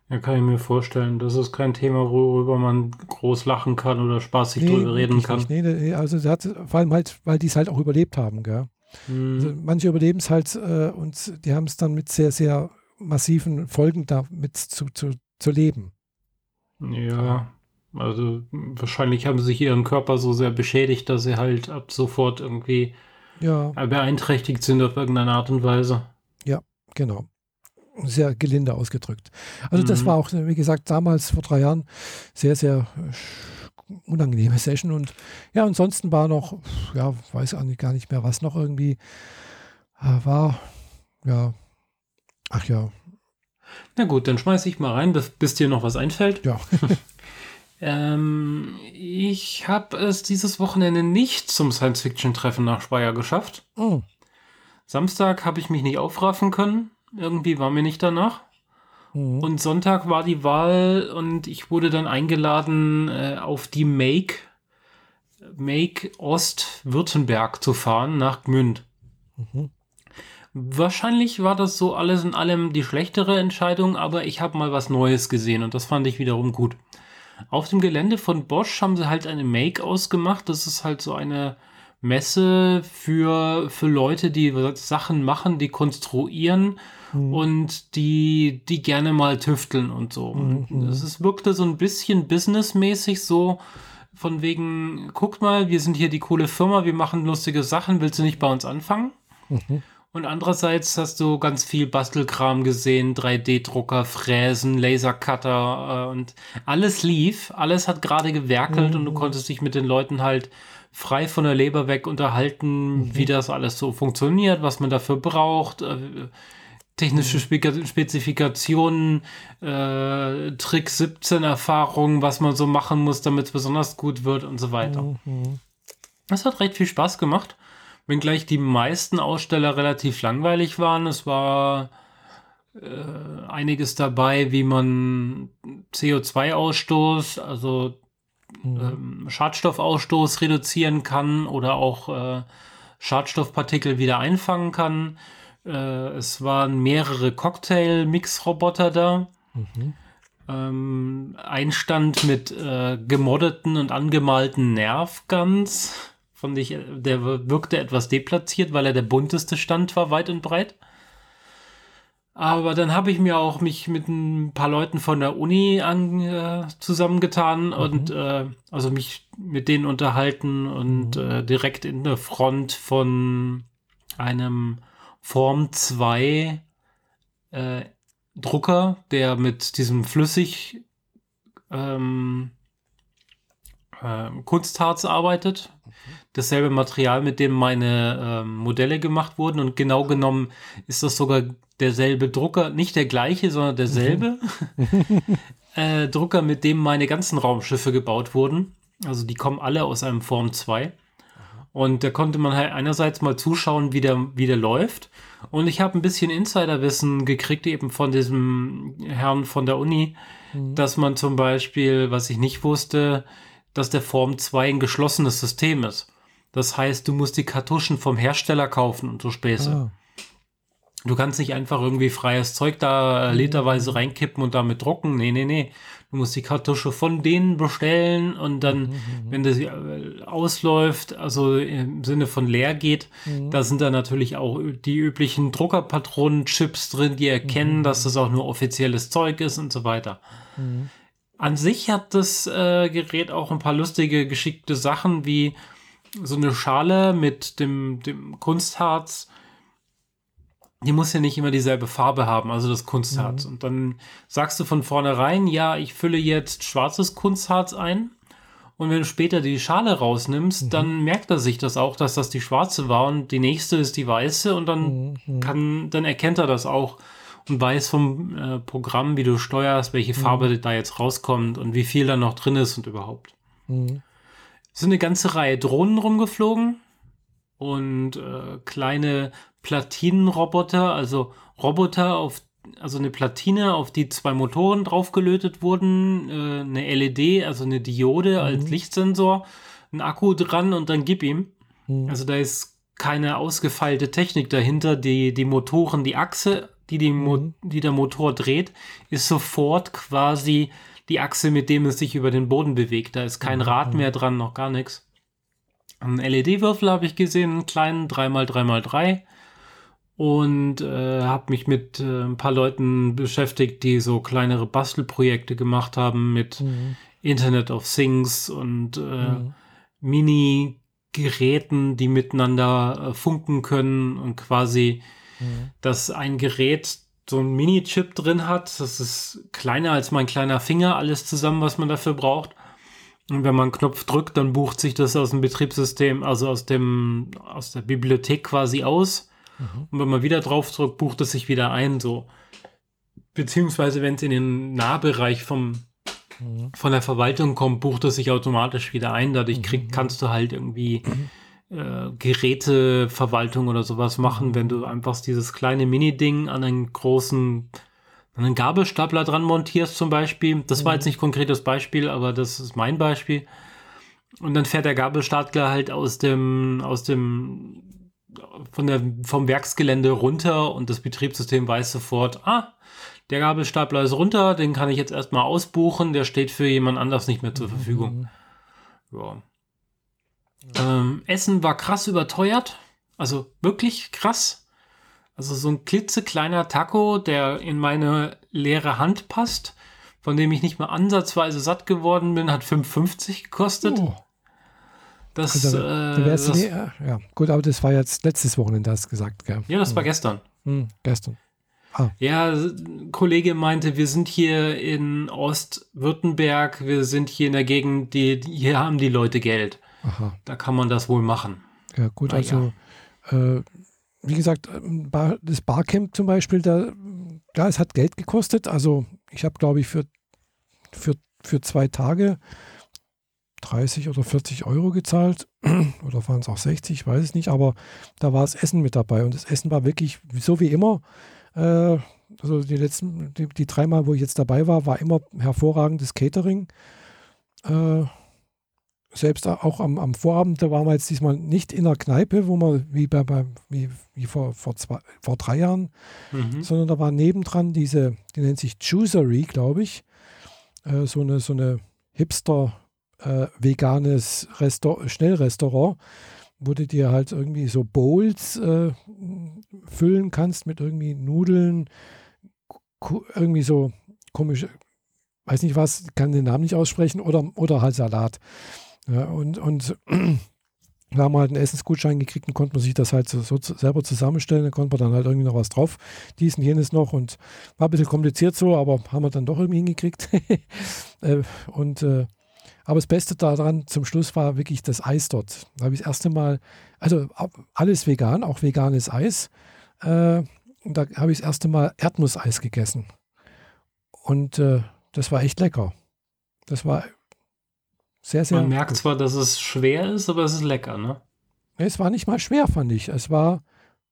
Ja, kann ich mir vorstellen. Das ist kein Thema, worüber man groß lachen kann oder spaßig nee, drüber reden kann. Nicht, nee, also hat, vor allem halt, weil die es halt auch überlebt haben, gell? Mhm. Also manche überleben es halt äh, und die haben es dann mit sehr, sehr massiven Folgen damit zu, zu, zu leben. Ja, also wahrscheinlich haben sie sich ihren Körper so sehr beschädigt, dass sie halt ab sofort irgendwie ja. beeinträchtigt sind auf irgendeine Art und Weise. Ja, genau. Sehr gelinde ausgedrückt. Also mhm. das war auch, wie gesagt, damals vor drei Jahren sehr, sehr unangenehme Session. Und ja, ansonsten war noch, ja, weiß eigentlich gar nicht mehr, was noch irgendwie äh, war. Ja, ach ja. Na gut, dann schmeiße ich mal rein, bis, bis dir noch was einfällt. Ja. ähm, ich habe es dieses Wochenende nicht zum Science-Fiction-Treffen nach Speyer geschafft. Oh. Samstag habe ich mich nicht aufraffen können. Irgendwie war mir nicht danach. Mhm. Und Sonntag war die Wahl und ich wurde dann eingeladen, äh, auf die Make, Make Ost-Württemberg zu fahren nach Gmünd. Mhm. Wahrscheinlich war das so alles in allem die schlechtere Entscheidung, aber ich habe mal was Neues gesehen und das fand ich wiederum gut. Auf dem Gelände von Bosch haben sie halt eine Make ausgemacht. Das ist halt so eine Messe für, für Leute, die Sachen machen, die konstruieren mhm. und die, die gerne mal tüfteln und so. Mhm. Es wirkte so ein bisschen businessmäßig so, von wegen, guckt mal, wir sind hier die coole Firma, wir machen lustige Sachen, willst du nicht bei uns anfangen? Mhm. Und andererseits hast du ganz viel Bastelkram gesehen, 3D-Drucker, Fräsen, Lasercutter äh, und alles lief, alles hat gerade gewerkelt mhm. und du mhm. konntest dich mit den Leuten halt frei von der Leber weg unterhalten, mhm. wie das alles so funktioniert, was man dafür braucht. Äh, technische mhm. Spezifikationen, äh, Trick 17 Erfahrungen, was man so machen muss, damit es besonders gut wird und so weiter. Mhm. Das hat recht viel Spaß gemacht, wenngleich die meisten Aussteller relativ langweilig waren. Es war äh, einiges dabei, wie man CO2-Ausstoß, also mhm. ähm, Schadstoffausstoß reduzieren kann oder auch äh, Schadstoffpartikel wieder einfangen kann. Äh, es waren mehrere Cocktail-Mix-Roboter da. Mhm. Ähm, ein Stand mit äh, gemoddeten und angemalten Nerfguns. Fand ich, der wirkte etwas deplatziert, weil er der bunteste Stand war, weit und breit. Aber dann habe ich mir auch mich mit ein paar Leuten von der Uni an, äh, zusammengetan mhm. und äh, also mich mit denen unterhalten und mhm. äh, direkt in der Front von einem Form 2 äh, Drucker, der mit diesem flüssig ähm, äh, Kunstharz arbeitet. Dasselbe Material, mit dem meine äh, Modelle gemacht wurden. Und genau genommen ist das sogar derselbe Drucker, nicht der gleiche, sondern derselbe äh, Drucker, mit dem meine ganzen Raumschiffe gebaut wurden. Also die kommen alle aus einem Form 2. Und da konnte man halt einerseits mal zuschauen, wie der, wie der läuft. Und ich habe ein bisschen Insiderwissen gekriegt, eben von diesem Herrn von der Uni, mhm. dass man zum Beispiel, was ich nicht wusste, dass der Form 2 ein geschlossenes System ist. Das heißt, du musst die Kartuschen vom Hersteller kaufen und so Späße. Ah. Du kannst nicht einfach irgendwie freies Zeug da äh, literweise reinkippen und damit drucken. Nee, nee, nee. Du musst die Kartusche von denen bestellen und dann, mhm. wenn das äh, ausläuft, also im Sinne von leer geht, mhm. da sind da natürlich auch die üblichen Druckerpatronen-Chips drin, die erkennen, mhm. dass das auch nur offizielles Zeug ist und so weiter. Mhm. An sich hat das äh, Gerät auch ein paar lustige, geschickte Sachen wie so eine Schale mit dem, dem Kunstharz die muss ja nicht immer dieselbe Farbe haben, also das Kunstharz. Mhm. Und dann sagst du von vornherein, ja, ich fülle jetzt schwarzes Kunstharz ein. Und wenn du später die Schale rausnimmst, mhm. dann merkt er sich das auch, dass das die schwarze war und die nächste ist die weiße und dann mhm. kann, dann erkennt er das auch und weiß vom äh, Programm, wie du steuerst, welche Farbe mhm. da jetzt rauskommt und wie viel da noch drin ist und überhaupt. Mhm. Es sind eine ganze Reihe Drohnen rumgeflogen und äh, kleine Platinenroboter, also Roboter auf also eine Platine, auf die zwei Motoren draufgelötet wurden, äh, eine LED, also eine Diode mhm. als Lichtsensor, ein Akku dran und dann gib ihm. Mhm. Also da ist keine ausgefeilte Technik dahinter. Die, die Motoren, die Achse, die, die, Mo mhm. die der Motor dreht, ist sofort quasi die Achse, mit dem es sich über den Boden bewegt. Da ist kein mhm. Rad mehr dran, noch gar nichts. Einen LED-Würfel habe ich gesehen, einen kleinen 3x3x3 und äh, habe mich mit äh, ein paar Leuten beschäftigt, die so kleinere Bastelprojekte gemacht haben mit mhm. Internet of Things und äh, mhm. Mini-Geräten, die miteinander äh, funken können und quasi, mhm. dass ein Gerät so ein Mini-Chip drin hat. Das ist kleiner als mein kleiner Finger, alles zusammen, was man dafür braucht. Und wenn man einen Knopf drückt, dann bucht sich das aus dem Betriebssystem, also aus dem, aus der Bibliothek quasi aus. Mhm. Und wenn man wieder drauf drückt, bucht es sich wieder ein, so. Beziehungsweise, wenn es in den Nahbereich vom, mhm. von der Verwaltung kommt, bucht es sich automatisch wieder ein. Dadurch mhm. krieg, kannst du halt irgendwie äh, Geräteverwaltung oder sowas machen, wenn du einfach dieses kleine Mini-Ding an einen großen einen Gabelstapler dran montierst zum Beispiel. Das war jetzt nicht konkretes Beispiel, aber das ist mein Beispiel. Und dann fährt der Gabelstapler halt aus dem, aus dem von der, vom Werksgelände runter und das Betriebssystem weiß sofort, ah, der Gabelstapler ist runter, den kann ich jetzt erstmal ausbuchen, der steht für jemand anders nicht mehr zur Verfügung. Mhm. Ja. Ähm, Essen war krass überteuert, also wirklich krass. Also so ein klitzekleiner Taco, der in meine leere Hand passt, von dem ich nicht mal ansatzweise satt geworden bin, hat 5,50 gekostet. Oh. Das, also, äh, das nie, ja, gut, aber das war jetzt letztes Wochenende, hast gesagt. Gell? Ja, das war gestern. Hm, gestern. Ah. Ja, ein Kollege meinte, wir sind hier in Ostwürttemberg, wir sind hier in der Gegend, die, hier haben die Leute Geld. Aha. Da kann man das wohl machen. Ja, gut, Na, also ja. Äh, wie gesagt, ähm, das Barcamp zum Beispiel, da, klar, es hat Geld gekostet. Also ich habe, glaube ich, für, für, für zwei Tage 30 oder 40 Euro gezahlt oder waren es auch 60, ich weiß es nicht, aber da war das Essen mit dabei und das Essen war wirklich so wie immer. Äh, also die letzten, die, die dreimal, wo ich jetzt dabei war, war immer hervorragendes Catering. Äh, selbst auch am, am, Vorabend, da waren wir jetzt diesmal nicht in der Kneipe, wo man wie, bei, bei, wie, wie vor, vor, zwei, vor drei Jahren, mhm. sondern da war nebendran diese, die nennt sich Juicery, glaube ich, äh, so eine, so eine Hipster- äh, veganes Restaur Schnellrestaurant, wo du dir halt irgendwie so Bowls äh, füllen kannst mit irgendwie Nudeln, irgendwie so komische, weiß nicht was, kann den Namen nicht aussprechen, oder, oder halt Salat. Ja, und, und da haben wir halt einen Essensgutschein gekriegt und konnte man sich das halt so, so, selber zusammenstellen. Da konnte man dann halt irgendwie noch was drauf, dies und jenes noch. Und war ein bisschen kompliziert so, aber haben wir dann doch irgendwie hingekriegt. Äh, und äh, aber das Beste daran zum Schluss war wirklich das Eis dort. Da habe ich das erste Mal, also alles vegan, auch veganes Eis. Äh, und da habe ich das erste Mal Erdnusseis gegessen. Und das war echt lecker. Das war sehr, sehr. Man merkt gut. zwar, dass es schwer ist, aber es ist lecker, ne? Es war nicht mal schwer, fand ich. Es war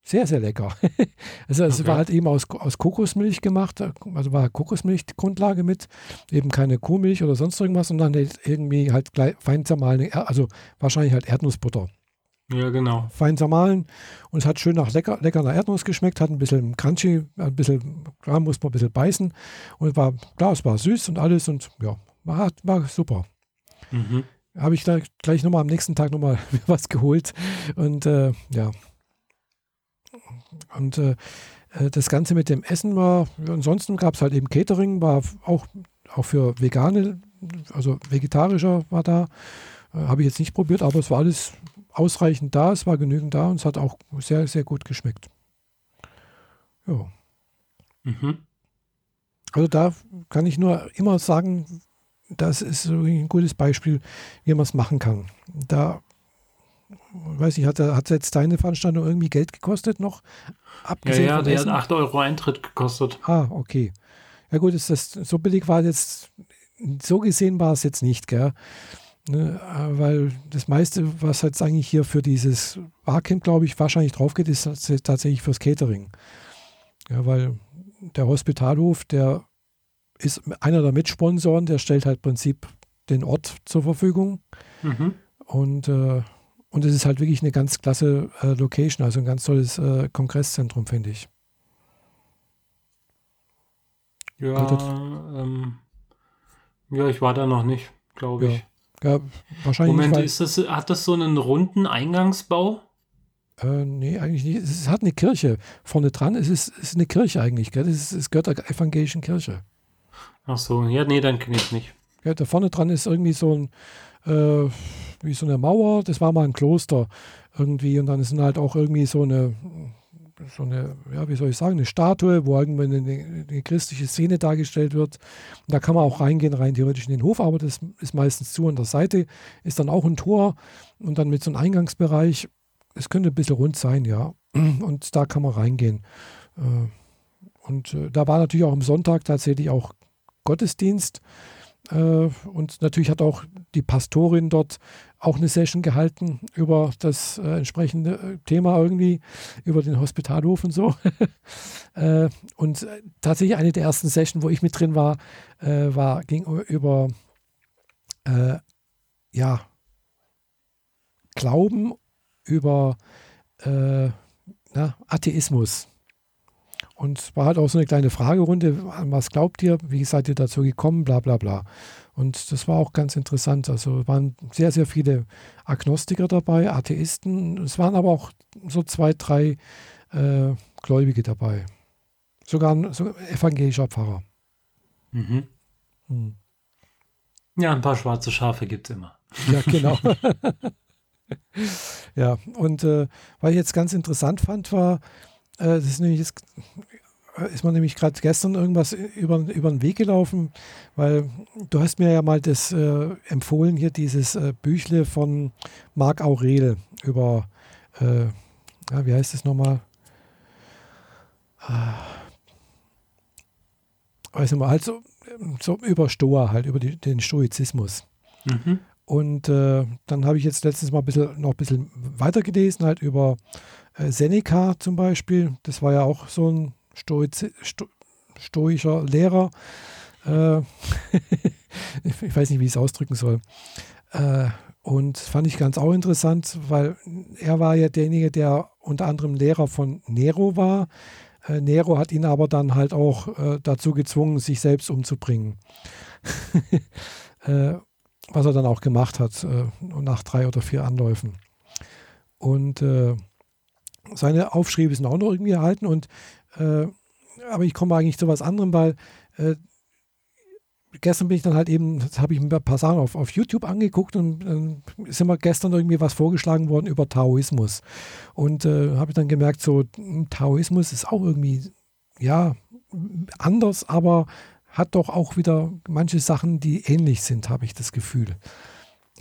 sehr, sehr lecker. also es okay. war halt eben aus, aus Kokosmilch gemacht, also war Kokosmilch die Grundlage mit, eben keine Kuhmilch oder sonst irgendwas, sondern halt irgendwie halt fein zermahlene, also wahrscheinlich halt Erdnussbutter. Ja, genau. Fein zermahlen. Und es hat schön nach lecker, lecker nach Erdnuss geschmeckt, hat ein bisschen crunchy, ein bisschen, klar, muss man ein bisschen beißen. Und war, klar, es war süß und alles und ja, war, war super. Mhm. Habe ich da gleich nochmal am nächsten Tag nochmal was geholt. Und äh, ja. Und äh, äh, das Ganze mit dem Essen war, ansonsten gab es halt eben Catering, war auch, auch für Vegane, also vegetarischer war da. Äh, Habe ich jetzt nicht probiert, aber es war alles ausreichend da, es war genügend da und es hat auch sehr, sehr gut geschmeckt. Ja. Mhm. Also da kann ich nur immer sagen, das ist ein gutes Beispiel, wie man es machen kann. Da weiß ich, hat, hat jetzt deine Veranstaltung irgendwie Geld gekostet noch? Abgesehen ja, ja, der hat 8 Euro Eintritt gekostet. Ah, okay. Ja gut, ist das so billig war jetzt, so gesehen war es jetzt nicht, gell? Ne, weil das meiste, was jetzt eigentlich hier für dieses Barcamp, glaube ich, wahrscheinlich drauf geht, ist tatsächlich fürs Catering. Ja, weil der Hospitalhof, der ist einer der Mitsponsoren, der stellt halt im Prinzip den Ort zur Verfügung. Mhm. Und, äh, und es ist halt wirklich eine ganz klasse äh, Location, also ein ganz tolles äh, Kongresszentrum, finde ich. Ja, ähm, ja, ich war da noch nicht, glaube ich. Ja, ja wahrscheinlich. Moment, ist das, hat das so einen runden Eingangsbau? Äh, nee, eigentlich nicht. Es hat eine Kirche vorne dran. Es ist, es ist eine Kirche eigentlich. Gell? Es, ist, es gehört der evangelischen Kirche. Ach so, ja, nee, dann kenne ich nicht. Ja, da vorne dran ist irgendwie so ein, äh, wie so eine Mauer, das war mal ein Kloster irgendwie und dann ist halt auch irgendwie so eine, so eine, ja, wie soll ich sagen, eine Statue, wo irgendwie eine, eine, christliche Szene dargestellt wird. Und da kann man auch reingehen, rein theoretisch in den Hof, aber das ist meistens zu. An der Seite ist dann auch ein Tor und dann mit so einem Eingangsbereich. Es könnte ein bisschen rund sein, ja. Und da kann man reingehen. Äh, und äh, da war natürlich auch am Sonntag tatsächlich auch Gottesdienst. Äh, und natürlich hat auch die Pastorin dort auch eine Session gehalten über das äh, entsprechende äh, Thema irgendwie, über den Hospitalhof und so. und tatsächlich eine der ersten Sessions, wo ich mit drin war, war ging über ja, Glauben, über na, Atheismus. Und war halt auch so eine kleine Fragerunde, was glaubt ihr, wie seid ihr dazu gekommen, bla bla bla. Und das war auch ganz interessant. Also waren sehr, sehr viele Agnostiker dabei, Atheisten. Es waren aber auch so zwei, drei äh, Gläubige dabei. Sogar ein so evangelischer Pfarrer. Mhm. Hm. Ja, ein paar schwarze Schafe gibt es immer. Ja, genau. ja, und äh, was ich jetzt ganz interessant fand, war, äh, das ist nämlich jetzt, ist man nämlich gerade gestern irgendwas über, über den Weg gelaufen, weil du hast mir ja mal das äh, empfohlen, hier dieses äh, Büchle von Marc Aurel über, äh, ja, wie heißt es nochmal? Äh, weiß nicht mal, halt so, so über Stoa, halt über die, den Stoizismus. Mhm. Und äh, dann habe ich jetzt letztens mal bisschen, noch ein bisschen weitergelesen, halt über äh, Seneca zum Beispiel, das war ja auch so ein Stoiz Sto stoischer Lehrer. Äh, ich weiß nicht, wie ich es ausdrücken soll. Äh, und fand ich ganz auch interessant, weil er war ja derjenige, der unter anderem Lehrer von Nero war. Äh, Nero hat ihn aber dann halt auch äh, dazu gezwungen, sich selbst umzubringen. Äh, was er dann auch gemacht hat, äh, nach drei oder vier Anläufen. Und seine Aufschriebe sind auch noch irgendwie erhalten und äh, aber ich komme eigentlich zu was anderem, weil äh, gestern bin ich dann halt eben, habe ich mir ein paar Sachen auf, auf YouTube angeguckt und dann äh, sind mir gestern irgendwie was vorgeschlagen worden über Taoismus. Und äh, habe ich dann gemerkt, so hm, Taoismus ist auch irgendwie, ja, anders, aber hat doch auch wieder manche Sachen, die ähnlich sind, habe ich das Gefühl.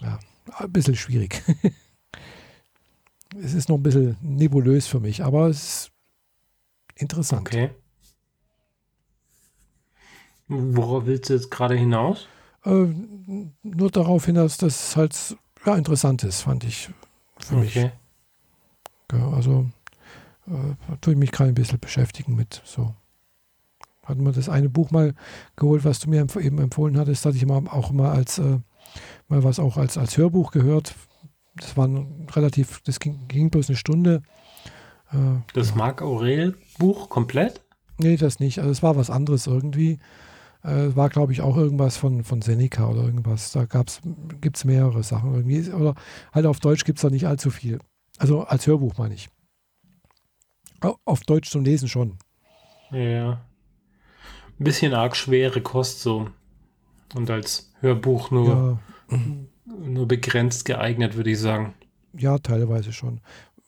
Ja, ein bisschen schwierig. es ist noch ein bisschen nebulös für mich, aber es ist interessant. Okay. Worauf willst du jetzt gerade hinaus? Äh, nur darauf hinaus, dass es halt ja, interessant ist, fand ich für okay. mich. Ja, also äh, tue ich mich gerade ein bisschen beschäftigen mit so. Hatten wir das eine Buch mal geholt, was du mir eben empfohlen hattest, hatte ich immer auch mal als äh, mal was auch als, als Hörbuch gehört das war relativ, das ging, ging bloß eine Stunde. Äh, das Marc Aurel Buch komplett? Nee, das nicht. Also es war was anderes irgendwie. Äh, war, glaube ich, auch irgendwas von, von Seneca oder irgendwas. Da gibt es mehrere Sachen irgendwie. Oder halt auf Deutsch gibt es da nicht allzu viel. Also als Hörbuch meine ich. Auf Deutsch zum Lesen schon. Ja. Ein bisschen arg schwere Kost so. Und als Hörbuch nur, ja. nur begrenzt geeignet, würde ich sagen. Ja, teilweise schon.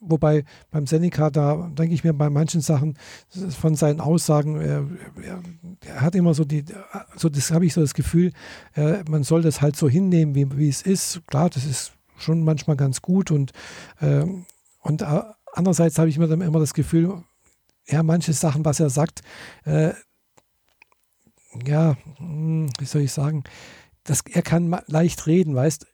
Wobei beim Seneca, da denke ich mir bei manchen Sachen von seinen Aussagen, er, er, er hat immer so die, so das habe ich so das Gefühl, äh, man soll das halt so hinnehmen, wie, wie es ist. Klar, das ist schon manchmal ganz gut und, äh, und äh, andererseits habe ich mir dann immer das Gefühl, ja, manche Sachen, was er sagt, äh, ja, hm, wie soll ich sagen, das, er kann leicht reden, weißt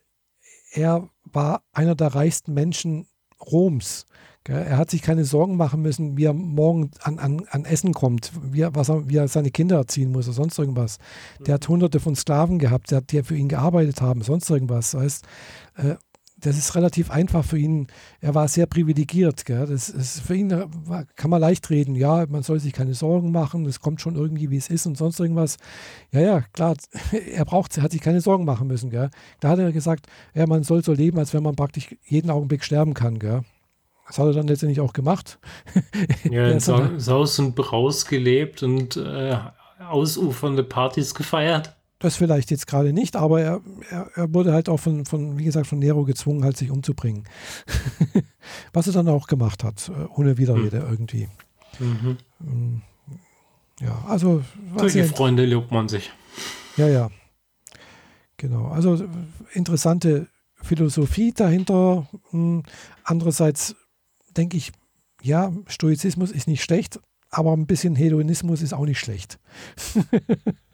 er war einer der reichsten Menschen Roms. Er hat sich keine Sorgen machen müssen, wie er morgen an, an, an Essen kommt, wie er, was er, wie er seine Kinder erziehen muss oder sonst irgendwas. Der hat hunderte von Sklaven gehabt, der, die für ihn gearbeitet haben, sonst irgendwas. Das heißt, äh, das ist relativ einfach für ihn. Er war sehr privilegiert. Gell? Das ist für ihn kann man leicht reden. Ja, man soll sich keine Sorgen machen. Es kommt schon irgendwie, wie es ist und sonst irgendwas. Ja, ja, klar. Er braucht, hat sich keine Sorgen machen müssen. Gell? Da hat er gesagt, ja, man soll so leben, als wenn man praktisch jeden Augenblick sterben kann. Gell? Das hat er dann letztendlich auch gemacht. Ja, in Sa Saus und Braus gelebt und äh, ausufernde Partys gefeiert. Das vielleicht jetzt gerade nicht, aber er, er, er, wurde halt auch von, von, wie gesagt, von Nero gezwungen, halt sich umzubringen. Was er dann auch gemacht hat, äh, ohne Widerrede mhm. irgendwie. Mhm. Mm, ja, also. Solche Freunde lobt man sich. Ja, ja. Genau. Also interessante Philosophie dahinter. Mm, andererseits denke ich, ja, Stoizismus ist nicht schlecht, aber ein bisschen Hedonismus ist auch nicht schlecht.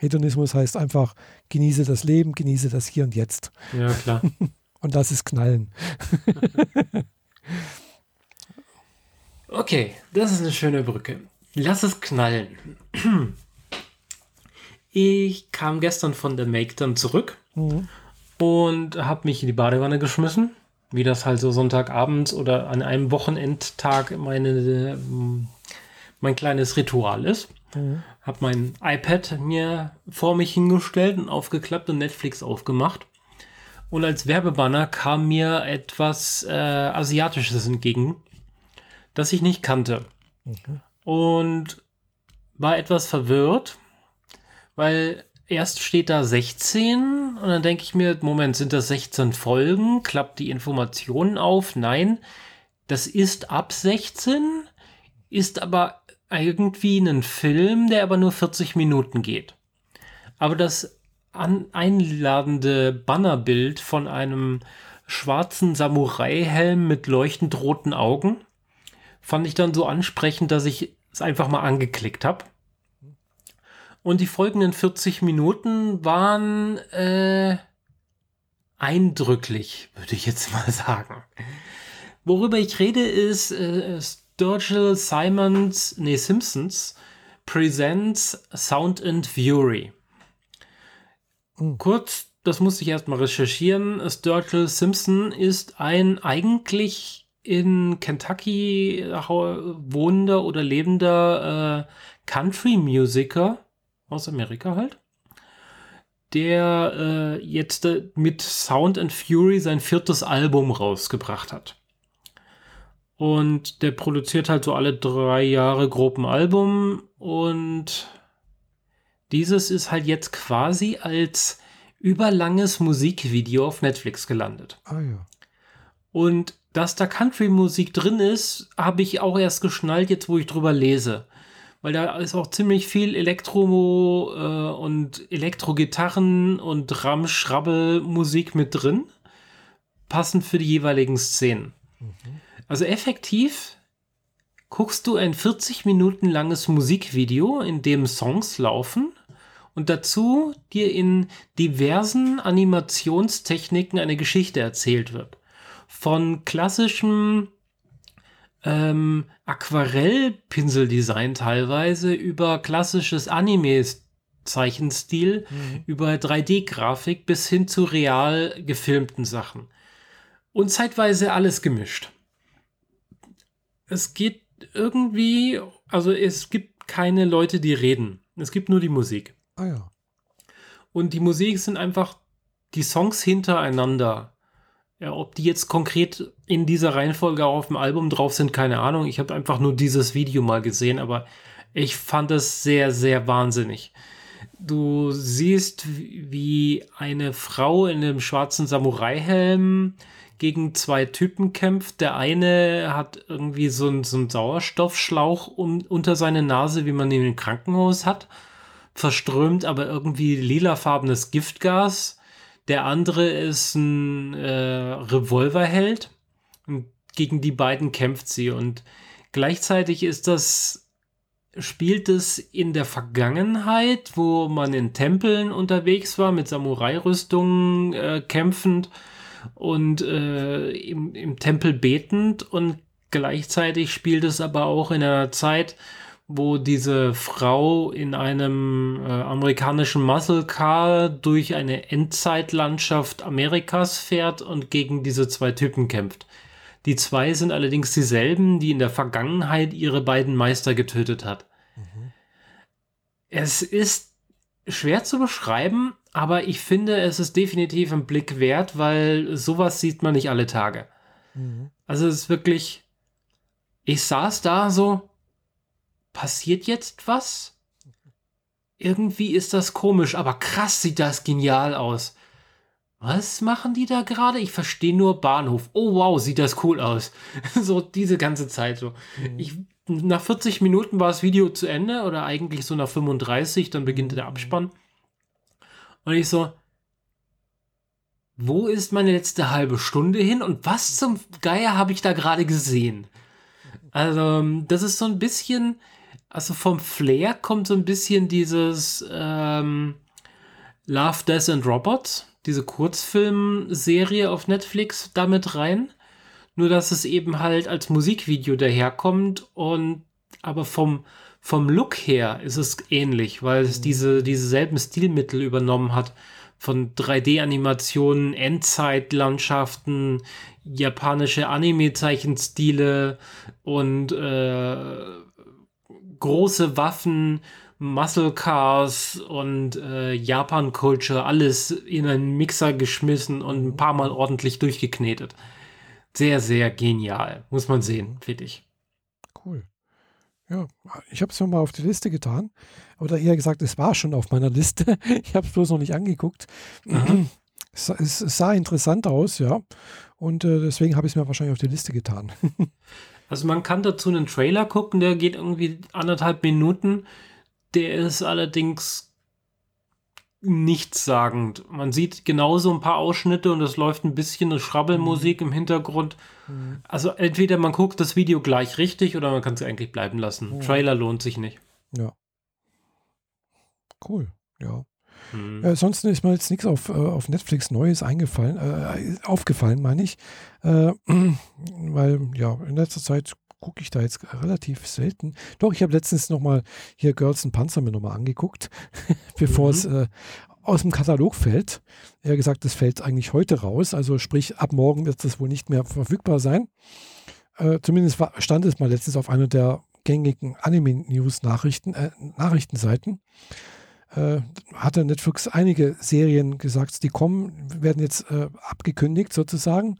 Hedonismus heißt einfach, genieße das Leben, genieße das Hier und Jetzt. Ja, klar. und das ist Knallen. okay, das ist eine schöne Brücke. Lass es knallen. Ich kam gestern von der Make dann zurück mhm. und habe mich in die Badewanne geschmissen, wie das halt so Sonntagabends oder an einem Wochenendtag meine, mein kleines Ritual ist. Mhm. Habe mein iPad mir vor mich hingestellt und aufgeklappt und Netflix aufgemacht. Und als Werbebanner kam mir etwas äh, Asiatisches entgegen, das ich nicht kannte. Mhm. Und war etwas verwirrt, weil erst steht da 16 und dann denke ich mir, Moment, sind das 16 Folgen? Klappt die Informationen auf? Nein, das ist ab 16, ist aber irgendwie einen Film, der aber nur 40 Minuten geht. Aber das einladende Bannerbild von einem schwarzen Samurai-Helm mit leuchtend roten Augen fand ich dann so ansprechend, dass ich es einfach mal angeklickt habe. Und die folgenden 40 Minuten waren äh, eindrücklich, würde ich jetzt mal sagen. Worüber ich rede, ist, äh, Sturgill Simons, nee, Simpsons Presents Sound and Fury. Kurz, das musste ich erstmal recherchieren. Sturgill Simpson ist ein eigentlich in Kentucky wohnender oder lebender äh, Country-Musiker aus Amerika halt, der äh, jetzt äh, mit Sound and Fury sein viertes Album rausgebracht hat. Und der produziert halt so alle drei Jahre grob ein Album. Und dieses ist halt jetzt quasi als überlanges Musikvideo auf Netflix gelandet. Ah ja. Und dass da Country-Musik drin ist, habe ich auch erst geschnallt, jetzt wo ich drüber lese. Weil da ist auch ziemlich viel Elektro- äh, und Elektro-Gitarren und Ramschrabbel-Musik mit drin. Passend für die jeweiligen Szenen. Mhm. Also effektiv guckst du ein 40 Minuten langes Musikvideo, in dem Songs laufen und dazu dir in diversen Animationstechniken eine Geschichte erzählt wird. Von klassischem ähm, Aquarellpinseldesign teilweise über klassisches Anime Zeichenstil mhm. über 3D-Grafik bis hin zu real gefilmten Sachen. Und zeitweise alles gemischt. Es geht irgendwie, also es gibt keine Leute, die reden. Es gibt nur die Musik. Ah ja. Und die Musik sind einfach die Songs hintereinander. Ja, ob die jetzt konkret in dieser Reihenfolge auf dem Album drauf sind, keine Ahnung. Ich habe einfach nur dieses Video mal gesehen, aber ich fand es sehr, sehr wahnsinnig. Du siehst, wie eine Frau in einem schwarzen Samurai-Helm gegen zwei Typen kämpft. Der eine hat irgendwie so einen, so einen Sauerstoffschlauch um, unter seine Nase, wie man ihn im Krankenhaus hat. Verströmt aber irgendwie lilafarbenes Giftgas. Der andere ist ein äh, Revolverheld. Und gegen die beiden kämpft sie. Und gleichzeitig ist das spielt es in der Vergangenheit, wo man in Tempeln unterwegs war, mit Samurai-Rüstungen äh, kämpfend und äh, im, im Tempel betend und gleichzeitig spielt es aber auch in einer Zeit, wo diese Frau in einem äh, amerikanischen Muscle Car durch eine Endzeitlandschaft Amerikas fährt und gegen diese zwei Typen kämpft. Die zwei sind allerdings dieselben, die in der Vergangenheit ihre beiden Meister getötet hat. Mhm. Es ist schwer zu beschreiben, aber ich finde, es ist definitiv ein Blick wert, weil sowas sieht man nicht alle Tage. Mhm. Also es ist wirklich, ich saß da so, passiert jetzt was? Irgendwie ist das komisch, aber krass sieht das genial aus. Was machen die da gerade? Ich verstehe nur Bahnhof. Oh wow, sieht das cool aus. so diese ganze Zeit so. Mhm. Ich, nach 40 Minuten war das Video zu Ende oder eigentlich so nach 35, dann beginnt der Abspann. Und ich so, wo ist meine letzte halbe Stunde hin und was zum Geier habe ich da gerade gesehen? Also, das ist so ein bisschen, also vom Flair kommt so ein bisschen dieses ähm, Love, Death and Robots diese Kurzfilmserie auf Netflix damit rein. Nur dass es eben halt als Musikvideo daherkommt und aber vom, vom Look her ist es ähnlich, weil es mhm. diese, dieselben Stilmittel übernommen hat. Von 3D-Animationen, Endzeitlandschaften, japanische Anime-Zeichenstile und äh, große Waffen Muscle Cars und äh, Japan Culture, alles in einen Mixer geschmissen und ein paar Mal ordentlich durchgeknetet. Sehr, sehr genial. Muss man sehen, finde ich. Cool. Ja, ich habe es mal auf die Liste getan. Oder eher gesagt, es war schon auf meiner Liste. Ich habe es bloß noch nicht angeguckt. Es, sah interessant aus, ja. Und äh, deswegen habe ich es mir wahrscheinlich auf die Liste getan. also man kann dazu einen Trailer gucken, der geht irgendwie anderthalb Minuten. Der ist allerdings nichtssagend. Man sieht genauso ein paar Ausschnitte und es läuft ein bisschen eine Schrabbelmusik mhm. im Hintergrund. Mhm. Also entweder man guckt das Video gleich richtig oder man kann es eigentlich bleiben lassen. Mhm. Trailer lohnt sich nicht. Ja. Cool, ja. Mhm. Äh, ansonsten ist mir jetzt nichts auf, äh, auf Netflix Neues eingefallen, äh, aufgefallen, meine ich. Äh, weil ja, in letzter Zeit gucke ich da jetzt relativ selten. Doch, ich habe letztens nochmal hier Girls and Panzer mir nochmal angeguckt, bevor mhm. es äh, aus dem Katalog fällt. Er hat gesagt, das fällt eigentlich heute raus. Also sprich, ab morgen wird das wohl nicht mehr verfügbar sein. Äh, zumindest war, stand es mal letztens auf einer der gängigen Anime-News-Nachrichten, äh, Nachrichtenseiten äh, hatte Netflix einige Serien gesagt, die kommen, werden jetzt äh, abgekündigt sozusagen,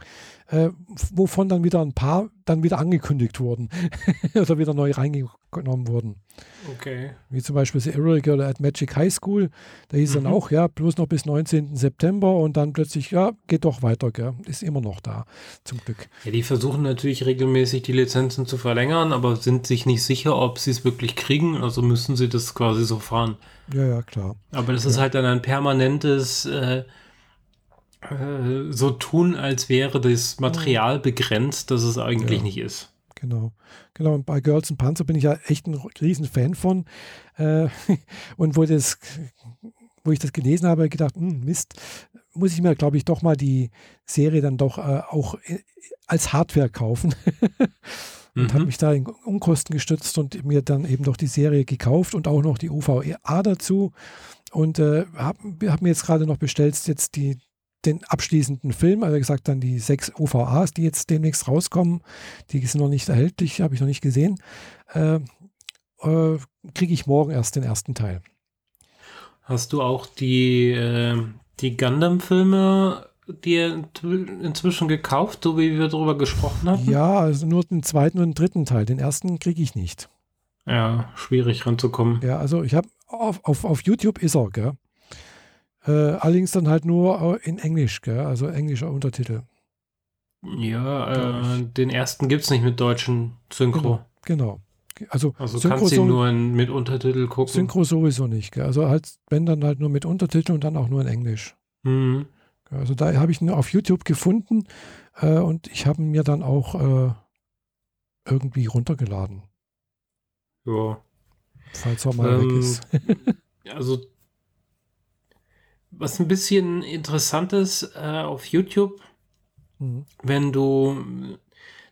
äh, wovon dann wieder ein paar dann wieder angekündigt wurden oder wieder neu reingenommen wurden. Okay. Wie zum Beispiel The Irregular at Magic High School, da hieß mhm. dann auch, ja, bloß noch bis 19. September und dann plötzlich, ja, geht doch weiter, gell? ist immer noch da, zum Glück. Ja, die versuchen natürlich regelmäßig die Lizenzen zu verlängern, aber sind sich nicht sicher, ob sie es wirklich kriegen, also müssen sie das quasi so fahren. Ja, ja, klar. Aber das ja. ist halt dann ein permanentes äh, äh, so tun, als wäre das Material begrenzt, dass es eigentlich ja. nicht ist. Genau. Genau, und bei Girls and Panzer bin ich ja echt ein riesen Fan von. Äh, und wo, das, wo ich das gelesen habe, gedacht, hm, Mist, muss ich mir, glaube ich, doch mal die Serie dann doch äh, auch äh, als Hardware kaufen. und mhm. habe mich da in Unkosten gestützt und mir dann eben doch die Serie gekauft und auch noch die UVA dazu. Und äh, habe hab mir jetzt gerade noch bestellt, jetzt die, den abschließenden Film, also gesagt dann die sechs OVAs, die jetzt demnächst rauskommen, die sind noch nicht erhältlich, habe ich noch nicht gesehen, äh, äh, kriege ich morgen erst den ersten Teil. Hast du auch die, äh, die Gundam-Filme dir inzwischen gekauft, so wie wir darüber gesprochen haben? Ja, also nur den zweiten und den dritten Teil. Den ersten kriege ich nicht. Ja, schwierig ranzukommen. Ja, also ich habe auf, auf, auf YouTube ist er, gell? Äh, allerdings dann halt nur in Englisch, gell? also englischer Untertitel. Ja, äh, den ersten gibt es nicht mit deutschen Synchro. Genau. genau. Also, also Synchro kannst du nur in, mit Untertitel gucken. Synchro sowieso nicht. Gell? Also halt, wenn dann halt nur mit Untertitel und dann auch nur in Englisch. Mhm. Also da habe ich ihn auf YouTube gefunden äh, und ich habe ihn mir dann auch äh, irgendwie runtergeladen. Ja. Falls er mal ähm, weg ist. also was ein bisschen interessant ist äh, auf YouTube, mhm. wenn du,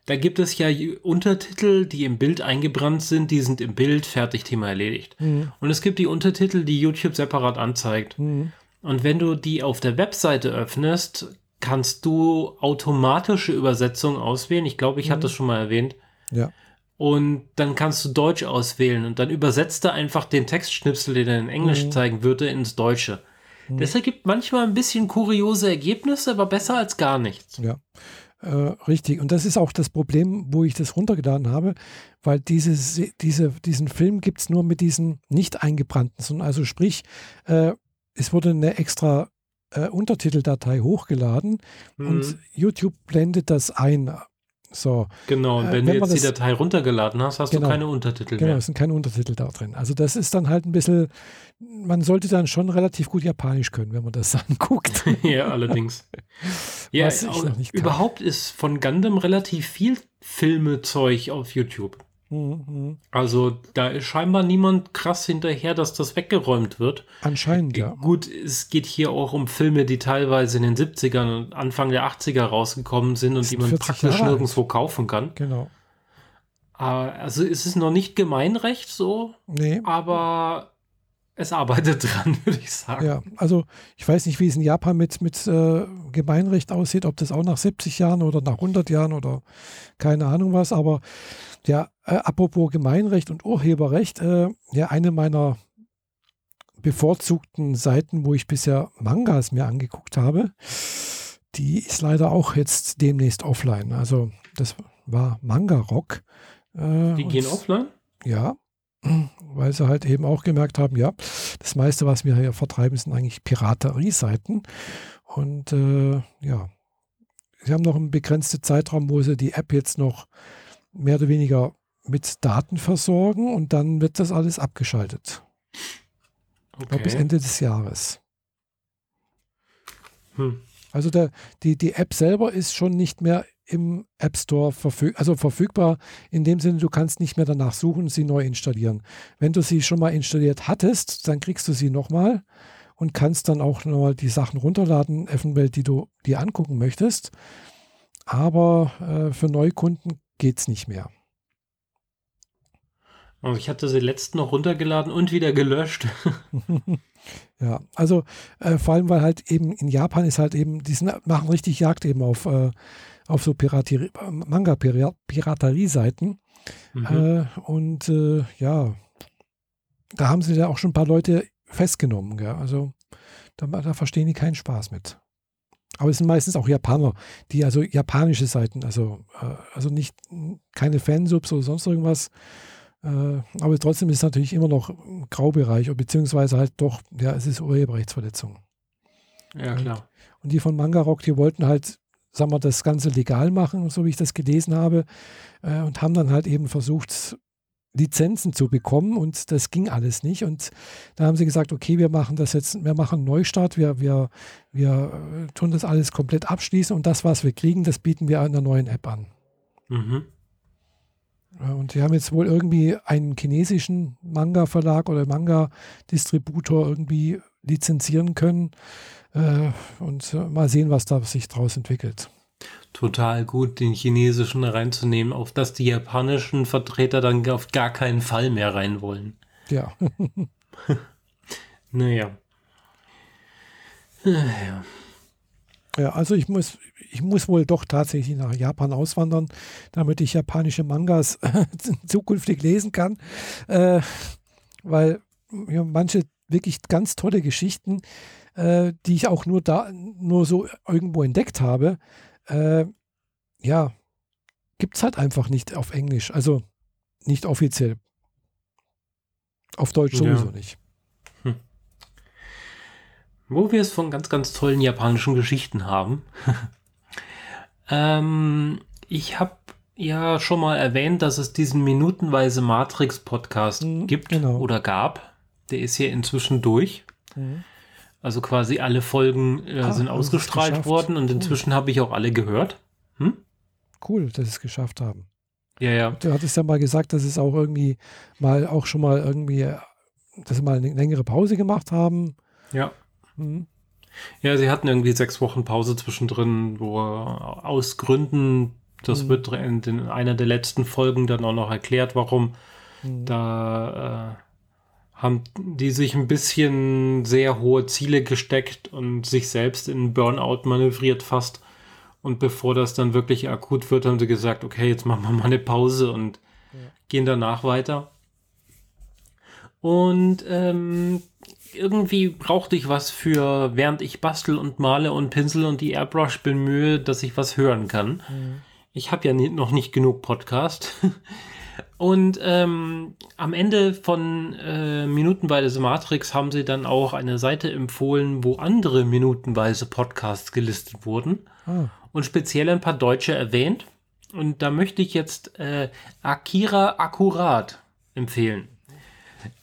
da gibt es ja Untertitel, die im Bild eingebrannt sind, die sind im Bild, fertig, Thema erledigt. Mhm. Und es gibt die Untertitel, die YouTube separat anzeigt. Mhm. Und wenn du die auf der Webseite öffnest, kannst du automatische Übersetzung auswählen. Ich glaube, ich hatte das schon mal erwähnt. Ja. Und dann kannst du Deutsch auswählen und dann übersetzt er einfach den Textschnipsel, den er in Englisch mhm. zeigen würde, ins Deutsche. Mhm. Das ergibt manchmal ein bisschen kuriose Ergebnisse, aber besser als gar nichts. Ja. Äh, richtig. Und das ist auch das Problem, wo ich das runtergeladen habe, weil dieses, diese, diesen Film gibt es nur mit diesen nicht eingebrannten, sondern also sprich, äh, es wurde eine extra äh, Untertiteldatei hochgeladen mhm. und YouTube blendet das ein. So. Genau, und wenn, äh, wenn du jetzt die Datei runtergeladen hast, hast genau, du keine Untertitel genau, mehr. Genau, es sind keine Untertitel da drin. Also das ist dann halt ein bisschen, man sollte dann schon relativ gut Japanisch können, wenn man das anguckt. ja, allerdings. ja, überhaupt ist von Gundam relativ viel Filmezeug auf YouTube. Mhm. Also da ist scheinbar niemand krass hinterher, dass das weggeräumt wird. Anscheinend, ja. Gut, es geht hier auch um Filme, die teilweise in den 70ern und Anfang der 80er rausgekommen sind und die man praktisch Jahre nirgendwo alt. kaufen kann. Genau. Ah, also es ist noch nicht Gemeinrecht so, nee. aber es arbeitet dran, würde ich sagen. Ja, also ich weiß nicht, wie es in Japan mit, mit äh, Gemeinrecht aussieht, ob das auch nach 70 Jahren oder nach 100 Jahren oder keine Ahnung was, aber ja, äh, apropos Gemeinrecht und Urheberrecht, äh, ja, eine meiner bevorzugten Seiten, wo ich bisher Mangas mir angeguckt habe, die ist leider auch jetzt demnächst offline. Also das war Manga Rock. Äh, die gehen offline? Ja, weil sie halt eben auch gemerkt haben, ja, das meiste, was wir hier vertreiben, sind eigentlich Piraterie-Seiten. Und äh, ja, sie haben noch einen begrenzten Zeitraum, wo sie die App jetzt noch mehr oder weniger mit Daten versorgen und dann wird das alles abgeschaltet. Okay. Ich glaube, bis Ende des Jahres. Hm. Also der, die, die App selber ist schon nicht mehr im App Store verfüg also verfügbar. In dem Sinne, du kannst nicht mehr danach suchen und sie neu installieren. Wenn du sie schon mal installiert hattest, dann kriegst du sie nochmal und kannst dann auch nochmal die Sachen runterladen, eventuell, die du dir angucken möchtest. Aber äh, für Neukunden geht es nicht mehr. Also ich hatte sie letzten noch runtergeladen und wieder gelöscht. ja, also äh, vor allem, weil halt eben in Japan ist halt eben, die sind, machen richtig Jagd eben auf, äh, auf so Manga-Piraterie-Seiten. Mhm. Äh, und äh, ja, da haben sie ja auch schon ein paar Leute festgenommen. Gell? Also da, da verstehen die keinen Spaß mit. Aber es sind meistens auch Japaner, die also japanische Seiten, also, äh, also nicht keine Fansubs oder sonst irgendwas. Äh, aber trotzdem ist es natürlich immer noch ein Graubereich, beziehungsweise halt doch, ja, es ist Urheberrechtsverletzung. Ja, klar. Und die von Manga Rock, die wollten halt, sagen wir, das Ganze legal machen, so wie ich das gelesen habe, äh, und haben dann halt eben versucht, Lizenzen zu bekommen und das ging alles nicht. Und da haben sie gesagt, okay, wir machen das jetzt, wir machen einen Neustart, wir, wir, wir äh, tun das alles komplett abschließen und das, was wir kriegen, das bieten wir in der neuen App an. Mhm. Und sie haben jetzt wohl irgendwie einen chinesischen Manga-Verlag oder Manga-Distributor irgendwie lizenzieren können. Äh, und mal sehen, was da sich daraus entwickelt total gut, den chinesischen reinzunehmen, auf das die japanischen Vertreter dann auf gar keinen Fall mehr rein wollen. Ja. naja. Ja. Ja, also ich muss, ich muss wohl doch tatsächlich nach Japan auswandern, damit ich japanische Mangas zukünftig lesen kann. Äh, weil ja, manche wirklich ganz tolle Geschichten, äh, die ich auch nur da, nur so irgendwo entdeckt habe, äh, ja, gibt es halt einfach nicht auf Englisch. Also nicht offiziell. Auf Deutsch sowieso Ja. nicht. Wo wir es von ganz, ganz tollen japanischen Geschichten haben. ähm, ich habe ja schon mal erwähnt, dass es diesen minutenweise Matrix-Podcast Mhm, gibt genau. oder gab. Der ist hier inzwischen durch. Mhm. Also quasi alle Folgen äh, Ah, sind ausgestrahlt worden und Cool. inzwischen habe ich auch alle gehört. Hm? Cool, dass sie es geschafft haben. Ja, ja. Du hattest ja mal gesagt, dass es auch irgendwie mal auch schon mal irgendwie, dass sie mal eine längere Pause gemacht haben. Ja. Mhm. Ja, sie hatten irgendwie sechs Wochen Pause zwischendrin, wo aus Gründen, das Mhm. wird in, den, einer der letzten Folgen dann auch noch erklärt, warum. Mhm. Da äh, haben die sich ein bisschen sehr hohe Ziele gesteckt und sich selbst in Burnout manövriert fast. Und bevor das dann wirklich akut wird, haben sie gesagt, okay, jetzt machen wir mal eine Pause und Ja. gehen danach weiter. Und ähm, irgendwie brauchte ich was für, während ich bastel und male und pinsel und die Airbrush bemühe, dass ich was hören kann. Mhm. Ich habe ja noch nicht genug Podcast. Und ähm, am Ende von äh, Minutenweise Matrix haben sie dann auch eine Seite empfohlen, wo andere minutenweise Podcasts gelistet wurden Ah, und speziell ein paar deutsche erwähnt. Und da möchte ich jetzt äh, Akira Akkurat empfehlen.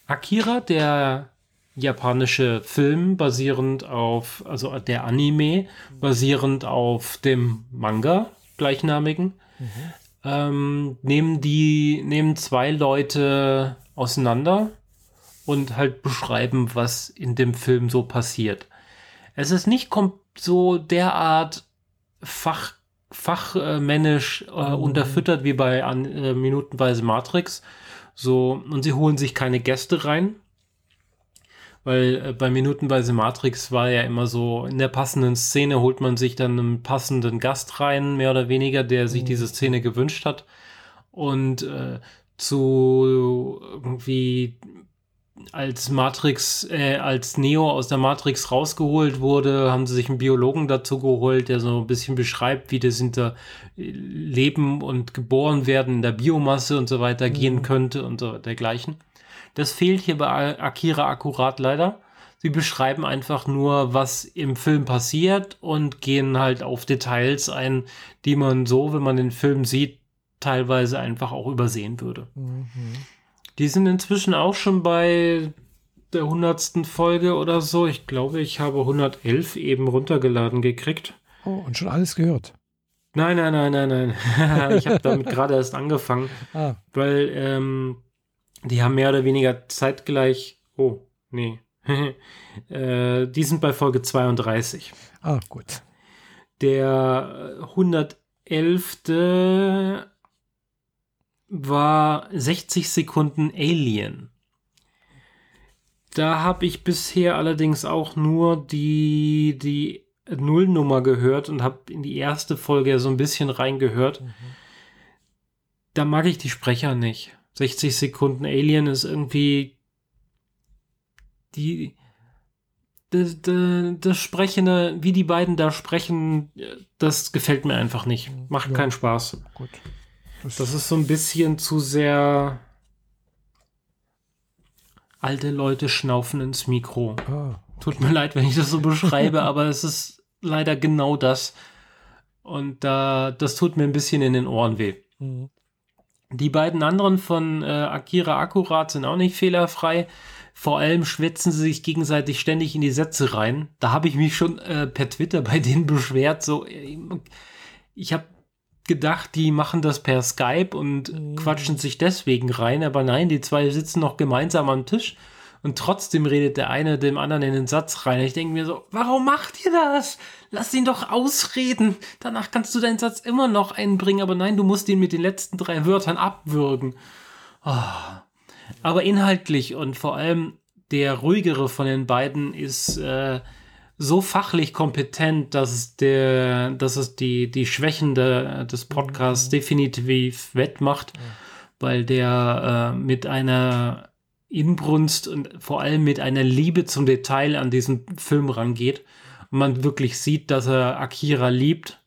Akira, der japanische Film basierend auf, also der Anime basierend auf dem Manga gleichnamigen, ähm, nehmen die, nehmen zwei Leute auseinander und halt beschreiben, was in dem Film so passiert. Es ist nicht so derart fach, fachmännisch äh, unterfüttert wie bei an, äh, Minutenweise Matrix. So, und sie holen sich keine Gäste rein. Weil äh, bei Minutenweise Matrix war ja immer so, in der passenden Szene holt man sich dann einen passenden Gast rein, mehr oder weniger, der sich Mhm. diese Szene gewünscht hat. Und äh, zu irgendwie als Matrix, äh, als Neo aus der Matrix rausgeholt wurde, haben sie sich einen Biologen dazu geholt, der so ein bisschen beschreibt, wie das hinter äh, Leben und geboren werden in der Biomasse und so weiter gehen könnte und so dergleichen. Das fehlt hier bei Akira akkurat leider. Sie beschreiben einfach nur, was im Film passiert und gehen halt auf Details ein, die man so, wenn man den Film sieht, teilweise einfach auch übersehen würde. mhm. Die sind inzwischen auch schon bei der hundertsten Folge oder so. Ich glaube, ich habe 111 eben runtergeladen gekriegt. Oh, und schon alles gehört. Nein, nein, nein, nein, nein. ich habe damit gerade erst angefangen, Ah, weil ähm, die haben mehr oder weniger zeitgleich. Oh, nee. äh, die sind bei Folge 32. ah, gut. Der äh, 111. war 60 Sekunden Alien. Da habe ich bisher allerdings auch nur die, die Nullnummer gehört und habe in die erste Folge so ein bisschen reingehört. Da mag ich die Sprecher nicht. 60 Sekunden Alien ist irgendwie die das, das, das Sprechende, wie die beiden da sprechen, das gefällt mir einfach nicht. Macht Ja. keinen Spaß. Gut. Das ist so ein bisschen zu sehr. Alte Leute schnaufen ins Mikro. ah, Tut mir leid, wenn ich das so beschreibe, aber es ist leider genau das. Und da, das tut mir ein bisschen in den Ohren weh. mhm. Die beiden anderen von äh, Akira Akkurat sind auch nicht fehlerfrei. Vor allem schwätzen sie sich gegenseitig ständig in die Sätze rein. Da habe ich mich schon äh, per Twitter bei denen beschwert. So, äh, ich habe gedacht, die machen das per Skype und Mhm. quatschen sich deswegen rein. Aber nein, die zwei sitzen noch gemeinsam am Tisch und trotzdem redet der eine dem anderen in den Satz rein. Ich denke mir so, warum macht ihr das? Lass ihn doch ausreden. Danach kannst du deinen Satz immer noch einbringen, aber nein, du musst ihn mit den letzten drei Wörtern abwürgen. Ah. Aber inhaltlich und vor allem der ruhigere von den beiden ist äh, so fachlich kompetent, dass es der, dass es die, die Schwächen de, des Podcasts definitiv wettmacht, weil der äh, mit einer Inbrunst und vor allem mit einer Liebe zum Detail an diesen Film rangeht. Und man wirklich sieht, dass er Akira liebt.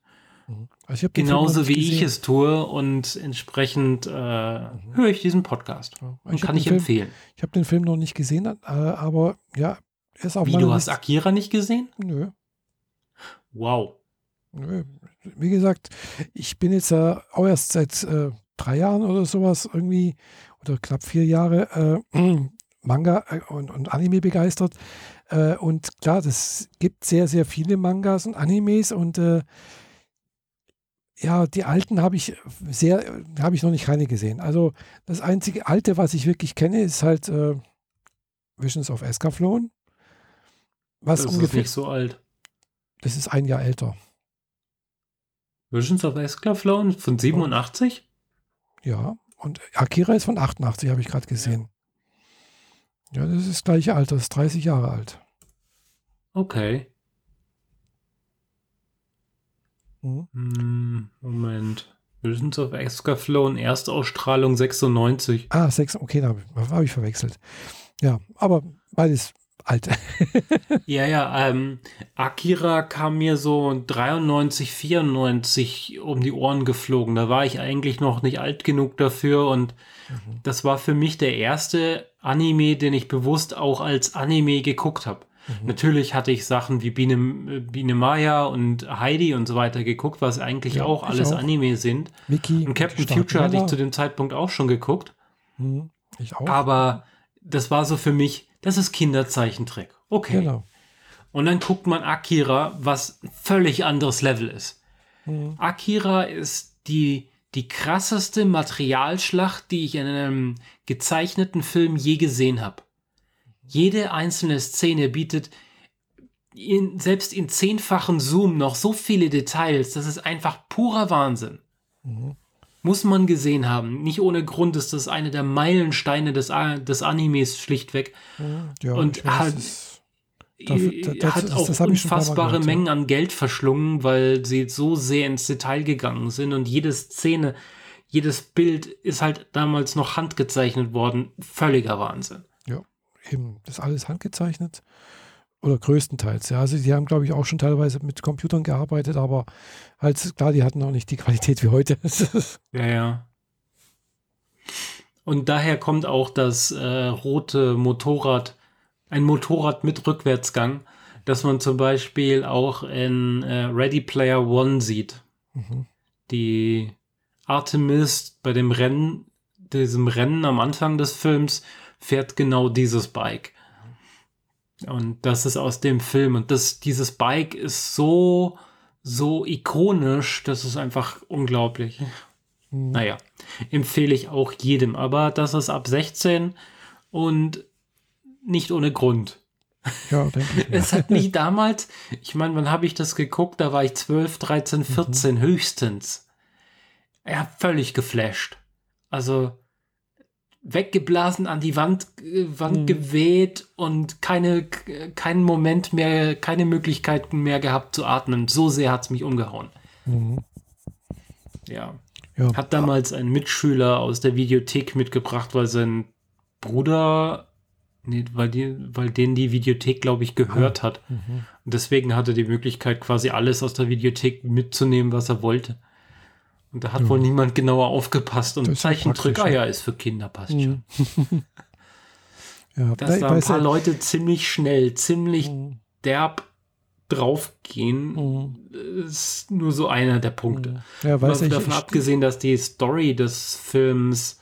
Also Genauso wie gesehen. ich es tue und entsprechend äh, mhm. höre ich diesen Podcast. Ja. Und kann ich Film, empfehlen. Ich habe den Film noch nicht gesehen, äh, aber ja, er ist auch Wie, du hast Akira nicht gesehen? Nö. Wow. Nö. Wie gesagt, ich bin jetzt äh, auch erst seit äh, drei Jahren oder sowas irgendwie knapp vier Jahre äh, Manga äh, und, und, Anime begeistert. Äh, und klar, es gibt sehr, sehr viele Mangas und Animes und äh, ja, die alten habe ich sehr, habe ich noch nicht keine gesehen. Also das einzige alte, was ich wirklich kenne, ist halt äh, Visions of Escaflowne. Was das ungefähr, ist nicht so alt. Das ist ein Jahr älter. Visions of Escaflowne von 87? Ja, und Akira ist von 88, habe ich gerade gesehen. Ja. ja, das ist das gleiche Alter, das ist 30 Jahre alt. Okay. Mhm. Moment. Visions of Escaflowne, Erstausstrahlung 96. Ah, 6, okay, da habe hab ich verwechselt. Ja, aber beides alt. ja, ja, ähm, Akira kam mir so 93, 94 um die Ohren geflogen. Da war ich eigentlich noch nicht alt genug dafür und mhm. das war für mich der erste Anime, den ich bewusst auch als Anime geguckt habe. Mhm. Natürlich hatte ich Sachen wie Biene, Biene Maya und Heidi und so weiter geguckt, was eigentlich ja, auch alles auch. Anime sind. Mickey und Captain Future hatte ich zu dem Zeitpunkt auch schon geguckt. Mhm. Ich auch. Aber das war so für mich, das ist Kinderzeichentrick. Okay. Genau. Und dann guckt man Akira, was völlig anderes Level ist. Mhm. Akira ist die, die krasseste Materialschlacht, die ich in einem gezeichneten Film je gesehen habe. Jede einzelne Szene bietet in, selbst in zehnfachen Zoom noch so viele Details. Das ist einfach purer Wahnsinn. Mhm. Muss man gesehen haben. Nicht ohne Grund ist das eine der Meilensteine des, des Animes schlichtweg. Ja, und hat, dafür, das, hat auch das unfassbare gehört, Mengen ja. an Geld verschlungen, weil sie so sehr ins Detail gegangen sind und jede Szene, jedes Bild ist halt damals noch handgezeichnet worden. Völliger Wahnsinn eben das alles handgezeichnet oder größtenteils. Ja, also die haben, glaube ich, auch schon teilweise mit Computern gearbeitet, aber halt klar, die hatten auch nicht die Qualität wie heute. ja, ja. Und daher kommt auch das äh, rote Motorrad, ein Motorrad mit Rückwärtsgang, das man zum Beispiel auch in äh, Ready Player One sieht. Mhm. Die Artemis bei dem Rennen, diesem Rennen am Anfang des Films, fährt genau dieses Bike. Und das ist aus dem Film. Und das, dieses Bike ist so, so ikonisch, das ist einfach unglaublich. Mhm. Naja, empfehle ich auch jedem. Aber das ist ab 16 und nicht ohne Grund. Ja, denke ich. es hat mich damals, ich meine, wann habe ich das geguckt? Da war ich 12, 13, 14 mhm. höchstens. Ja, völlig geflasht. Also, weggeblasen an die Wand, äh, Wand mhm. geweht und keine, keinen Moment mehr, keine Möglichkeiten mehr gehabt zu atmen. So sehr hat es mich umgehauen. Mhm. Ja. ja. Hat damals ein Mitschüler aus der Videothek mitgebracht, weil sein Bruder, nee, weil, die, weil den die Videothek, glaube ich, gehört ah. hat. Mhm. Und deswegen hatte er die Möglichkeit, quasi alles aus der Videothek mitzunehmen, was er wollte. Und da hat ja. wohl niemand genauer aufgepasst und Zeichentrick, ah ja, ist für Kinder, passt mhm. schon. ja, Dass da ein paar Leute ziemlich schnell, ziemlich mhm. derb draufgehen, mhm. ist nur so einer der Punkte. Mhm. Ja, weiß ich, davon ich, abgesehen, dass die Story des Films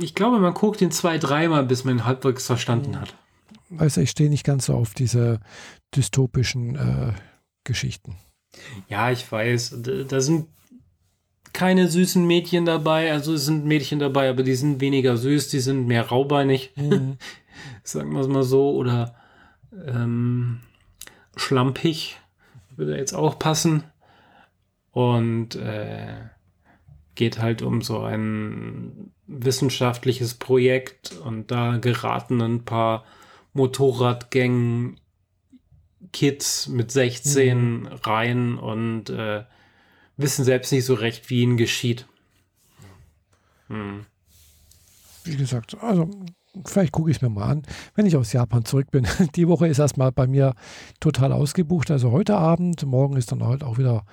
ich glaube, man guckt ihn zwei, dreimal, bis man ihn halbwegs verstanden mhm. hat. Weiß ich stehe nicht ganz so auf diese dystopischen äh, Geschichten. Ja, ich weiß. Da sind keine süßen Mädchen dabei. Also es sind Mädchen dabei, aber die sind weniger süß, die sind mehr raubeinig. Mhm. Sagen wir es mal so. Oder ähm, schlampig würde jetzt auch passen. Und äh, geht halt um so ein wissenschaftliches Projekt und da geraten ein paar Motorradgängen Kids mit 16 mhm. rein und äh, wissen selbst nicht so recht, wie ihnen geschieht. Hm. Wie gesagt, also vielleicht gucke ich es mir mal an, wenn ich aus Japan zurück bin. Die Woche ist erstmal bei mir total ausgebucht. Also heute Abend, morgen ist dann halt auch wieder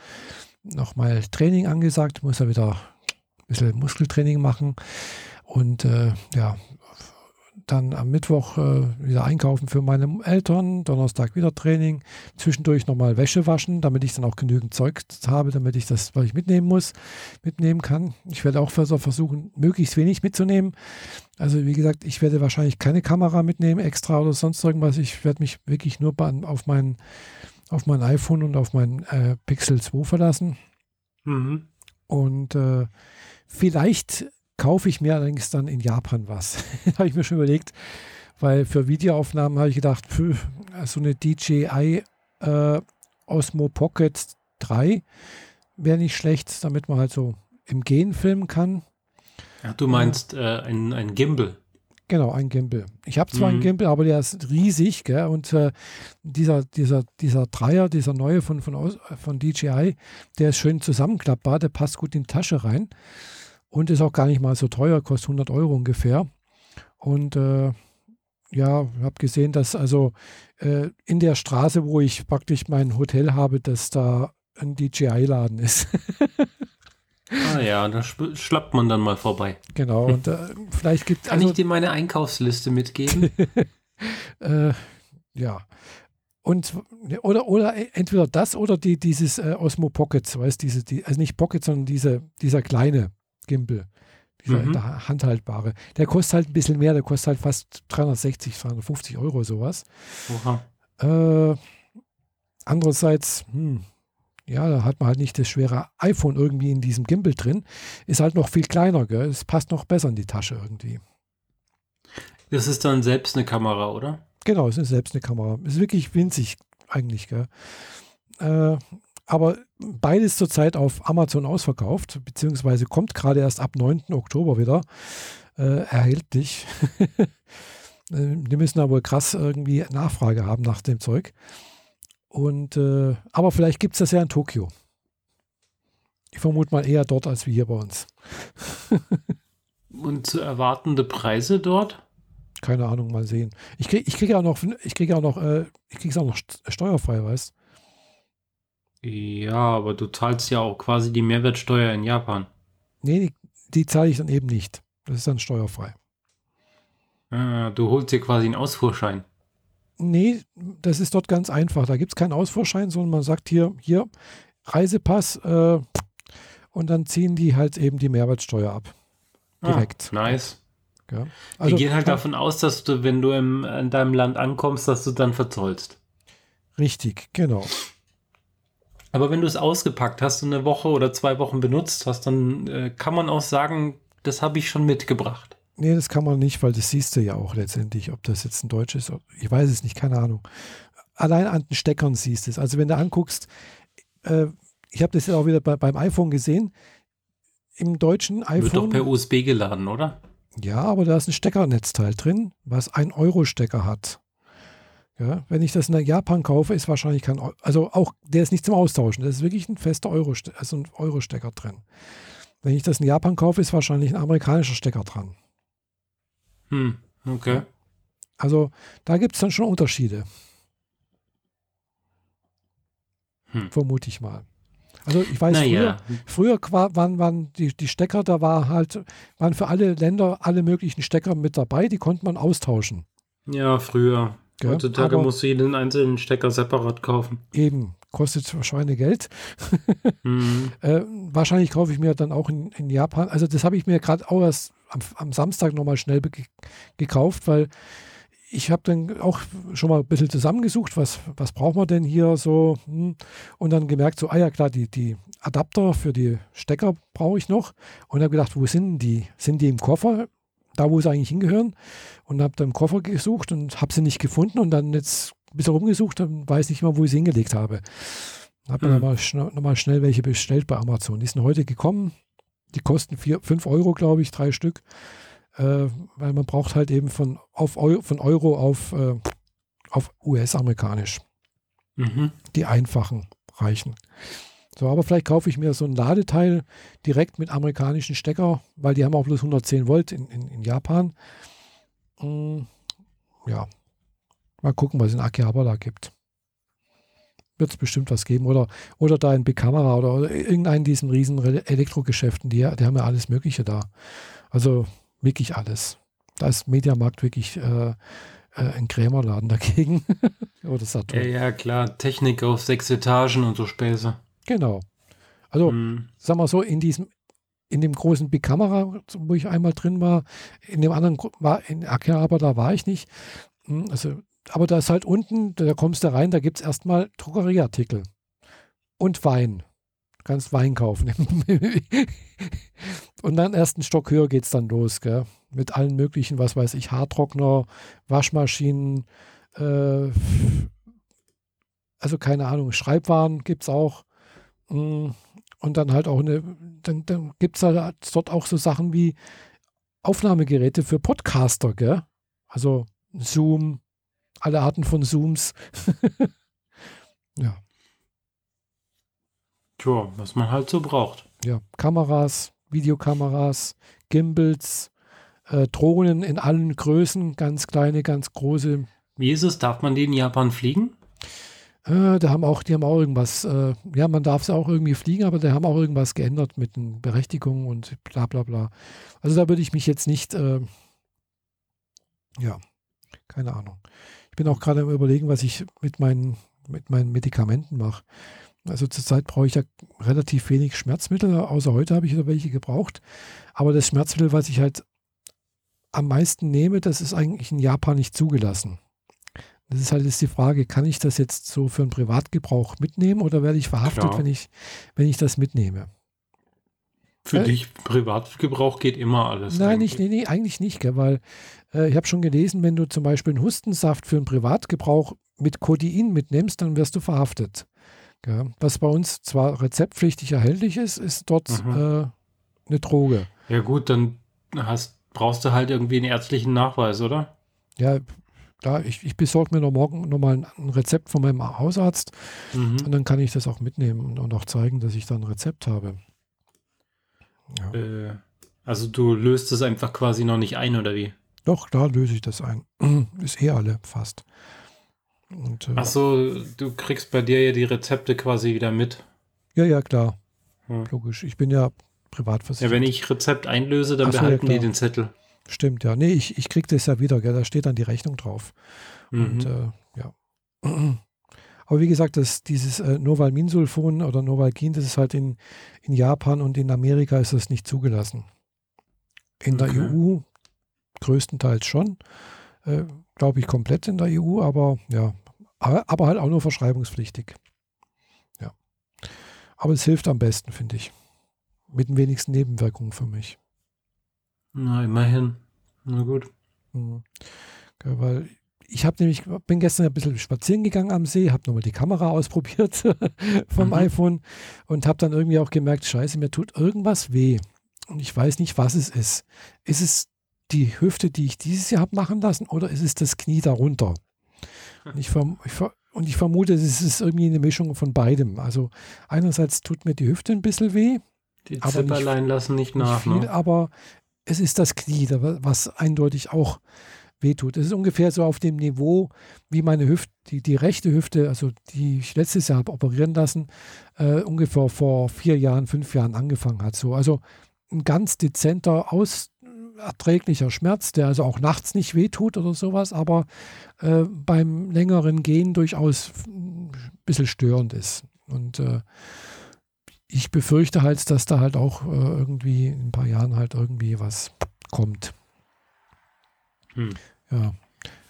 nochmal Training angesagt. Muss ja wieder ein bisschen Muskeltraining machen. Und äh, ja, dann am Mittwoch äh, wieder einkaufen für meine Eltern, Donnerstag wieder Training, zwischendurch nochmal Wäsche waschen, damit ich dann auch genügend Zeug habe, damit ich das, was ich mitnehmen muss, mitnehmen kann. Ich werde auch versuchen, möglichst wenig mitzunehmen. Also wie gesagt, ich werde wahrscheinlich keine Kamera mitnehmen, extra oder sonst irgendwas. Ich werde mich wirklich nur auf mein, auf mein iPhone und auf mein äh, Pixel 2 verlassen. Mhm. Und äh, vielleicht kaufe ich mir allerdings dann in Japan was. habe ich mir schon überlegt, weil für Videoaufnahmen habe ich gedacht, für so eine DJI äh, Osmo Pocket 3 wäre nicht schlecht, damit man halt so im Gehen filmen kann. Ja, du meinst äh, ein, ein Gimbal. Genau, ein Gimbal. Ich habe zwar mhm. einen Gimbal, aber der ist riesig, gell? Und äh, dieser, dieser, dieser Dreier, dieser neue von, von, von DJI, der ist schön zusammenklappbar, der passt gut in die Tasche rein und ist auch gar nicht mal so teuer, kostet 100 Euro ungefähr. Und äh, ja, habe gesehen, dass also äh, in der Straße, wo ich praktisch mein Hotel habe, dass da ein DJI-Laden ist. ah ja, da schlappt man dann mal vorbei. Genau, und äh, vielleicht gibt Kann also, ich dir meine Einkaufsliste mitgeben? äh, ja. Und oder, oder entweder das oder die, dieses äh, Osmo Pockets, weißt diese, die, also nicht Pocket, sondern diese, dieser kleine. Gimbal. Dieser mhm. handhaltbare. Der kostet halt ein bisschen mehr, der kostet halt fast 360, 350 Euro sowas. Äh, andererseits, hm, ja, da hat man halt nicht das schwere iPhone irgendwie in diesem Gimbal drin. Ist halt noch viel kleiner, gell? Es passt noch besser in die Tasche irgendwie. Das ist dann selbst eine Kamera, oder? Genau, es ist selbst eine Kamera. Ist wirklich winzig eigentlich, gell? Äh, aber beides zurzeit auf Amazon ausverkauft, beziehungsweise kommt gerade erst ab 9. Oktober wieder äh, erhältlich. Äh, die müssen da wohl krass irgendwie Nachfrage haben nach dem Zeug. Und äh, aber vielleicht gibt es das ja in Tokio. Ich vermute mal eher dort als wie hier bei uns. Und zu erwartende Preise dort? Keine Ahnung, mal sehen. Ich kriege ich krieg auch noch, ich kriege auch noch, äh, ich kriege es auch noch steuerfrei, weißt ja, aber du zahlst ja auch quasi die Mehrwertsteuer in Japan. Nee, die, die zahle ich dann eben nicht. Das ist dann steuerfrei. Ah, du holst dir quasi einen Ausfuhrschein. Nee, das ist dort ganz einfach. Da gibt es keinen Ausfuhrschein, sondern man sagt hier, hier, Reisepass äh, und dann ziehen die halt eben die Mehrwertsteuer ab. Ah, Direkt. Ah, nice. Ja. Also, die gehen halt davon aus, dass du, wenn du im, in deinem Land ankommst, dass du dann verzollst. Richtig, genau. Aber wenn du es ausgepackt hast und eine Woche oder zwei Wochen benutzt hast, dann äh, kann man auch sagen, das habe ich schon mitgebracht. Nee, das kann man nicht, weil das siehst du ja auch letztendlich, ob das jetzt ein Deutsch ist. Ich weiß es nicht, keine Ahnung. Allein an den Steckern siehst du es. Also wenn du anguckst, äh, ich habe das ja auch wieder bei, beim iPhone gesehen. Im deutschen iPhone. Wird doch per USB geladen, oder? Ja, aber da ist ein Steckernetzteil drin, was ein Euro-Stecker hat. Ja, wenn ich das in Japan kaufe, ist wahrscheinlich kein, also auch, der ist nicht zum Austauschen. Das ist wirklich ein fester Euro, also ein Euro-Stecker drin. Wenn ich das in Japan kaufe, ist wahrscheinlich ein amerikanischer Stecker dran. Hm, okay. Also da gibt es dann schon Unterschiede. Hm. Vermute ich mal. Also ich weiß, naja. früher, früher waren, waren die, die Stecker, da war halt, waren für alle Länder alle möglichen Stecker mit dabei, die konnte man austauschen. Ja, früher. Ja, Heutzutage musst du jeden einzelnen Stecker separat kaufen. Eben, kostet Schweinegeld. mhm. äh, wahrscheinlich kaufe ich mir dann auch in, in Japan. Also das habe ich mir gerade auch erst am, am Samstag nochmal schnell gekauft, weil ich habe dann auch schon mal ein bisschen zusammengesucht, was, was braucht man denn hier so hm, und dann gemerkt, so, ah ja klar, die, die Adapter für die Stecker brauche ich noch und habe gedacht, wo sind die? Sind die im Koffer? Da, wo sie eigentlich hingehören. Und habe dann im Koffer gesucht und habe sie nicht gefunden und dann jetzt ein bisschen rumgesucht und weiß nicht mal, wo ich sie hingelegt habe. Habe mhm. nochmal schn noch schnell welche bestellt bei Amazon. Die sind heute gekommen. Die kosten 5 Euro, glaube ich, drei Stück. Äh, weil man braucht halt eben von, auf Eu von Euro auf, äh, auf US-amerikanisch. Mhm. Die einfachen reichen. So, aber vielleicht kaufe ich mir so ein Ladeteil direkt mit amerikanischen Stecker, weil die haben auch bloß 110 Volt in, in, in Japan. Hm, ja, mal gucken, was es in Akihabara gibt. Wird es bestimmt was geben. Oder, oder da in Bikamera oder, oder irgendeinen diesen riesen Elektrogeschäften, die, die haben ja alles Mögliche da. Also wirklich alles. Da ist Mediamarkt wirklich äh, äh, ein Krämerladen dagegen. oder Saturn. Ja, ja, klar. Technik auf sechs Etagen und so Späße. Genau. Also, Mhm. sagen wir so, in diesem, in dem großen Big Camera, wo ich einmal drin war, in dem anderen war in Akihabara, da war ich nicht. Hm, Also, aber da ist halt unten, da kommst du rein, da gibt es erstmal Drogerieartikel und Wein. Du kannst Wein kaufen. und dann erst einen Stock höher geht es dann los, gell? Mit allen möglichen, was weiß ich, Haartrockner, Waschmaschinen, äh, also keine Ahnung, Schreibwaren gibt es auch. Mm, Und dann halt auch eine, dann, dann gibt es halt dort auch so Sachen wie Aufnahmegeräte für Podcaster, gell? Also Zoom, alle Arten von Zooms. ja, Tja, was man halt so braucht. ja, Kameras, Videokameras, Gimbals, äh, Drohnen in allen Größen, ganz kleine, ganz große. Wie ist es? Darf man die in Japan fliegen? Äh, da haben auch, die haben auch irgendwas, äh, ja, man darf es auch irgendwie fliegen, aber die haben auch irgendwas geändert mit den Berechtigungen und bla bla bla. Also da würde ich mich jetzt nicht, äh, ja, keine Ahnung. Ich bin auch gerade am überlegen, was ich mit meinen, mit meinen Medikamenten mache. Also zurzeit brauche ich ja relativ wenig Schmerzmittel, außer heute habe ich wieder welche gebraucht. Aber das Schmerzmittel, was ich halt am meisten nehme, das ist eigentlich in Japan nicht zugelassen. Das ist halt jetzt die Frage, kann ich das jetzt so für einen Privatgebrauch mitnehmen oder werde ich verhaftet, Klar. wenn ich, wenn ich das mitnehme? Für Äh, dich Privatgebrauch geht immer alles. Nein, eigentlich. nicht, nee, nee, eigentlich nicht, gell, weil äh, ich habe schon gelesen, wenn du zum Beispiel einen Hustensaft für einen Privatgebrauch mit Codein mitnimmst, dann wirst du verhaftet. Gell. Was bei uns zwar rezeptpflichtig erhältlich ist, ist dort Mhm. äh, eine Droge. Ja gut, dann hast, brauchst du halt irgendwie einen ärztlichen Nachweis, oder? Ja, da, ich, ich besorge mir noch morgen nochmal ein, ein Rezept von meinem Hausarzt Mhm. und dann kann ich das auch mitnehmen und, auch zeigen, dass ich da ein Rezept habe. Ja. Äh, also du löst es einfach quasi noch nicht ein, oder wie? Doch, da löse ich das ein. Ist eh alle fast. Und, äh, Ach so, du kriegst bei dir ja die Rezepte quasi wieder mit. Ja, ja, klar. Hm. Logisch. Ich bin ja privat Ja, versichert. wenn ich Rezept einlöse, dann so, ja, behalten die klar. den Zettel. Stimmt, ja. Nee, ich, ich krieg das ja wieder, gell? da steht dann die Rechnung drauf. Und Mhm. äh, ja. Aber wie gesagt, das, dieses äh, Novalminsulfon oder Novalgin, das ist halt in, in Japan und in Amerika ist das nicht zugelassen. In der Okay. EU größtenteils schon. Äh, Glaube ich komplett in der EU, aber ja. Aber, aber halt auch nur verschreibungspflichtig. Ja. Aber es hilft am besten, finde ich. Mit den wenigsten Nebenwirkungen für mich. Na, immerhin. Na gut. Mhm. Ja, weil ich habe nämlich, bin gestern ein bisschen spazieren gegangen am See, habe nochmal die Kamera ausprobiert vom Mhm. iPhone und habe dann irgendwie auch gemerkt, scheiße, mir tut irgendwas weh. Und ich weiß nicht, was es ist. Ist es die Hüfte, die ich dieses Jahr habe machen lassen oder ist es das Knie darunter? Und ich, verm ich, ver und ich vermute, es ist irgendwie eine Mischung von beidem. Also einerseits tut mir die Hüfte ein bisschen weh, Die Aber nicht- Zipperlein lassen nicht nicht nach, viel, ne? aber es ist das Knie, was eindeutig auch wehtut. Es ist ungefähr so auf dem Niveau, wie meine Hüfte, die, die rechte Hüfte, also die ich letztes Jahr habe operieren lassen, äh, ungefähr vor vier Jahren, fünf Jahren angefangen hat. So, also ein ganz dezenter, aus, erträglicher Schmerz, der also auch nachts nicht wehtut oder sowas, aber äh, beim längeren Gehen durchaus ein bisschen störend ist. Und äh, ich befürchte halt, dass da halt auch äh, irgendwie in ein paar Jahren halt irgendwie was kommt. Hm. Ja.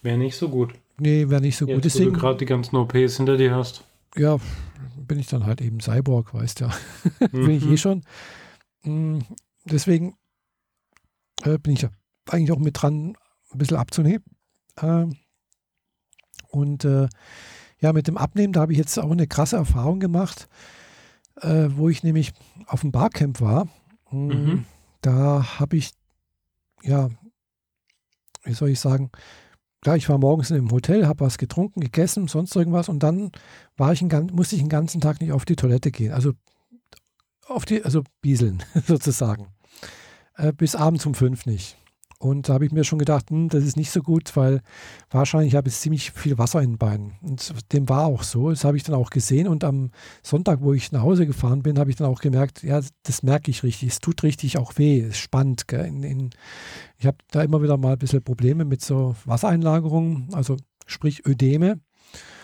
Wäre nicht so gut. Nee, wäre nicht so Jetzt, gut. wo Deswegen, du gerade die ganzen OPs hinter dir hast. ja, bin ich dann halt eben Cyborg, weißt ja. bin ich Mhm. eh schon. Mm, Deswegen äh, bin ich ja eigentlich auch mit dran, ein bisschen abzunehmen. Ähm, und äh, ja, mit dem Abnehmen, da habe ich jetzt auch eine krasse Erfahrung gemacht, äh, wo ich nämlich auf dem Barcamp war. Mm, Mhm. Da habe ich, ja, wie soll ich sagen, klar, ich war morgens im Hotel, habe was getrunken, gegessen, sonst irgendwas und dann war ich einen, musste ich den ganzen Tag nicht auf die Toilette gehen. Also auf die, also bieseln sozusagen. Äh, bis abends um fünf nicht. Und da habe ich mir schon gedacht, hm, das ist nicht so gut, weil wahrscheinlich habe ich ziemlich viel Wasser in den Beinen. Und dem war auch so. Das habe ich dann auch gesehen. Und am Sonntag, wo ich nach Hause gefahren bin, habe ich dann auch gemerkt, ja, das merke ich richtig. Es tut richtig auch weh. Es spannt. In, in, ich habe da immer wieder mal ein bisschen Probleme mit so Wassereinlagerungen, also sprich Ödeme.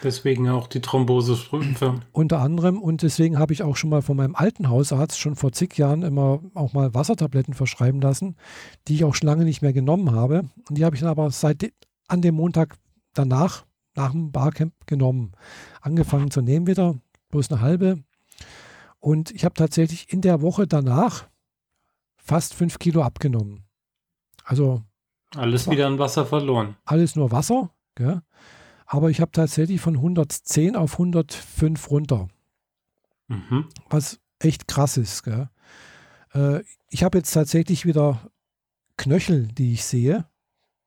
Deswegen auch die Thrombosestrümpfe. Unter anderem. Und deswegen habe ich auch schon mal von meinem alten Hausarzt schon vor zig Jahren immer auch mal Wassertabletten verschreiben lassen, die ich auch schon lange nicht mehr genommen habe. Und die habe ich dann aber seit an dem Montag danach, nach dem Barcamp genommen. Angefangen zu nehmen wieder, bloß eine halbe. Und ich habe tatsächlich in der Woche danach fast fünf Kilo abgenommen. Also. Alles wieder an Wasser verloren. Alles nur Wasser. Gell? Aber ich habe tatsächlich von 110 auf 105 runter. Mhm. Was echt krass ist. Gell? Äh, ich habe jetzt tatsächlich wieder Knöchel, die ich sehe.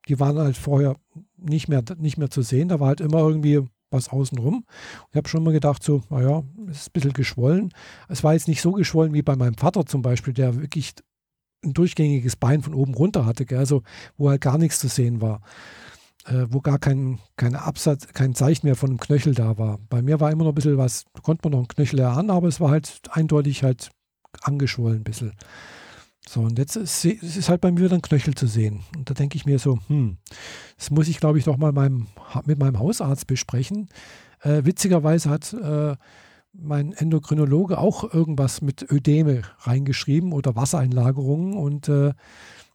Die waren halt vorher nicht mehr, nicht mehr zu sehen. Da war halt immer irgendwie was außenrum. Ich habe schon mal gedacht, so, naja, es ist ein bisschen geschwollen. Es war jetzt nicht so geschwollen wie bei meinem Vater zum Beispiel, der wirklich ein durchgängiges Bein von oben runter hatte, gell? also wo halt gar nichts zu sehen war wo gar kein, kein Absatz, kein Zeichen mehr von einem Knöchel da war. Bei mir war immer noch ein bisschen was, konnte man noch einen Knöchel erahnen, aber es war halt eindeutig halt angeschwollen ein bisschen. So, und jetzt ist, ist halt bei mir wieder ein Knöchel zu sehen. Und da denke ich mir so, hm, das muss ich, glaube ich, doch mal meinem, mit meinem Hausarzt besprechen. Äh, witzigerweise hat äh, mein Endokrinologe auch irgendwas mit Ödeme reingeschrieben oder Wassereinlagerungen und äh,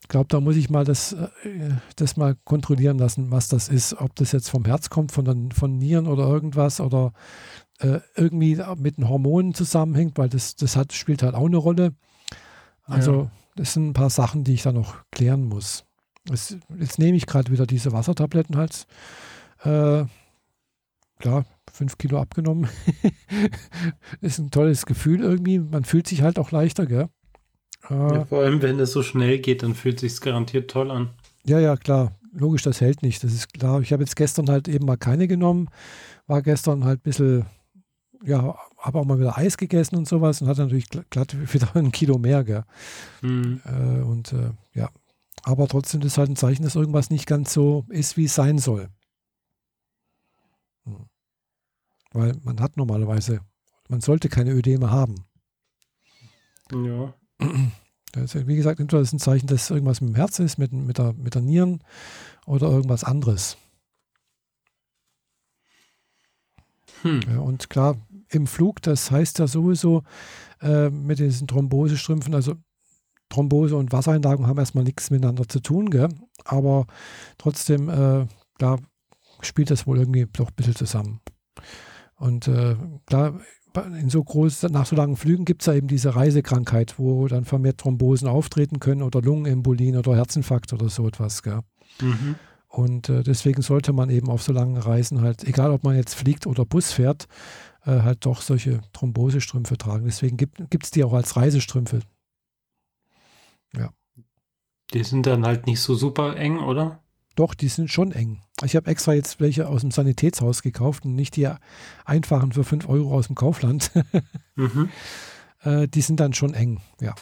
ich glaube, da muss ich mal das, äh, das mal kontrollieren lassen, was das ist. Ob das jetzt vom Herz kommt, von, den, von Nieren oder irgendwas oder äh, irgendwie mit den Hormonen zusammenhängt, weil das, das hat, spielt halt auch eine Rolle. Also, ja. das sind ein paar Sachen, die ich da noch klären muss. Das, jetzt nehme ich gerade wieder diese Wassertabletten halt. Äh, klar, fünf Kilo abgenommen. ist ein tolles Gefühl irgendwie. Man fühlt sich halt auch leichter, gell? Ja, vor allem, wenn es so schnell geht, dann fühlt es sich garantiert toll an. Ja, ja, klar. Logisch, das hält nicht. Das ist klar. Ich habe jetzt gestern halt eben mal keine genommen. War gestern halt ein bisschen, ja, habe auch mal wieder Eis gegessen und sowas und hatte natürlich glatt wieder ein Kilo mehr, gell? Mhm. Äh, und äh, ja. Aber trotzdem ist halt ein Zeichen, dass irgendwas nicht ganz so ist, wie es sein soll. Hm. Weil man hat normalerweise, man sollte keine Ödeme haben. Ja. Ist, wie gesagt, entweder ist ein Zeichen, dass irgendwas mit dem Herz ist, mit, mit, der, mit der Nieren oder irgendwas anderes. Hm. Ja, und klar, im Flug, das heißt ja sowieso äh, mit diesen Thrombosestrümpfen, also Thrombose und Wassereinlagerung haben erstmal nichts miteinander zu tun, gell? aber trotzdem, äh, klar, spielt das wohl irgendwie doch ein bisschen zusammen. Und äh, klar, in so groß, nach so langen Flügen gibt es ja eben diese Reisekrankheit, wo dann vermehrt Thrombosen auftreten können oder Lungenembolien oder Herzinfarkt oder so etwas. Mhm. Und äh, deswegen sollte man eben auf so langen Reisen halt, egal ob man jetzt fliegt oder Bus fährt, äh, halt doch solche Thrombosestrümpfe tragen. Deswegen gibt es die auch als Reisestrümpfe. Ja. Die sind dann halt nicht so super eng, oder? Doch, die sind schon eng. Ich habe extra jetzt welche aus dem Sanitätshaus gekauft und nicht die einfachen für 5 Euro aus dem Kaufland. mhm. äh, die sind dann schon eng, ja.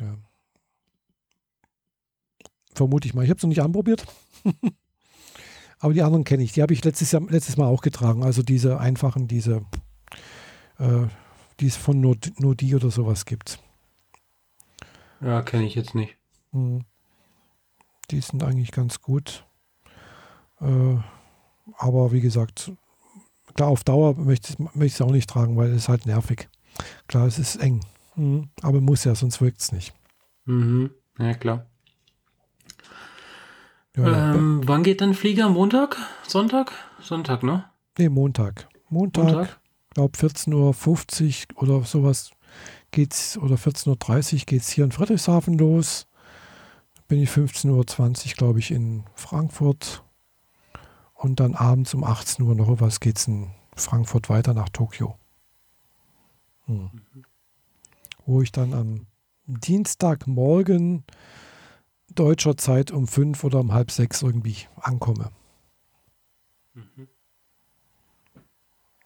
ja. Vermute ich mal. Ich habe es noch nicht anprobiert. Aber die anderen kenne ich. Die habe ich letztes, Jahr, letztes Mal auch getragen. Also diese einfachen, diese, äh, die es von Nodi oder sowas gibt. Ja, kenne ich jetzt nicht. Mhm die sind eigentlich ganz gut. Äh, aber wie gesagt, klar, auf Dauer möchte, möchte ich es auch nicht tragen, weil es ist halt nervig. Klar, es ist eng. Mhm. Aber muss ja, sonst wirkt es nicht. Mhm. Ja, klar. Ja, ähm, wann geht denn Flieger? Montag? Sonntag? Sonntag, ne? Nee, Montag. Montag, Montag? glaube 14.50 Uhr oder sowas geht's, oder 14.30 Uhr geht es hier in Friedrichshafen los bin ich 15.20 Uhr, glaube ich, in Frankfurt. Und dann abends um 18 Uhr noch was geht es in Frankfurt weiter nach Tokio. Hm. Mhm. Wo ich dann am Dienstagmorgen deutscher Zeit um fünf oder um halb sechs irgendwie ankomme. Mhm.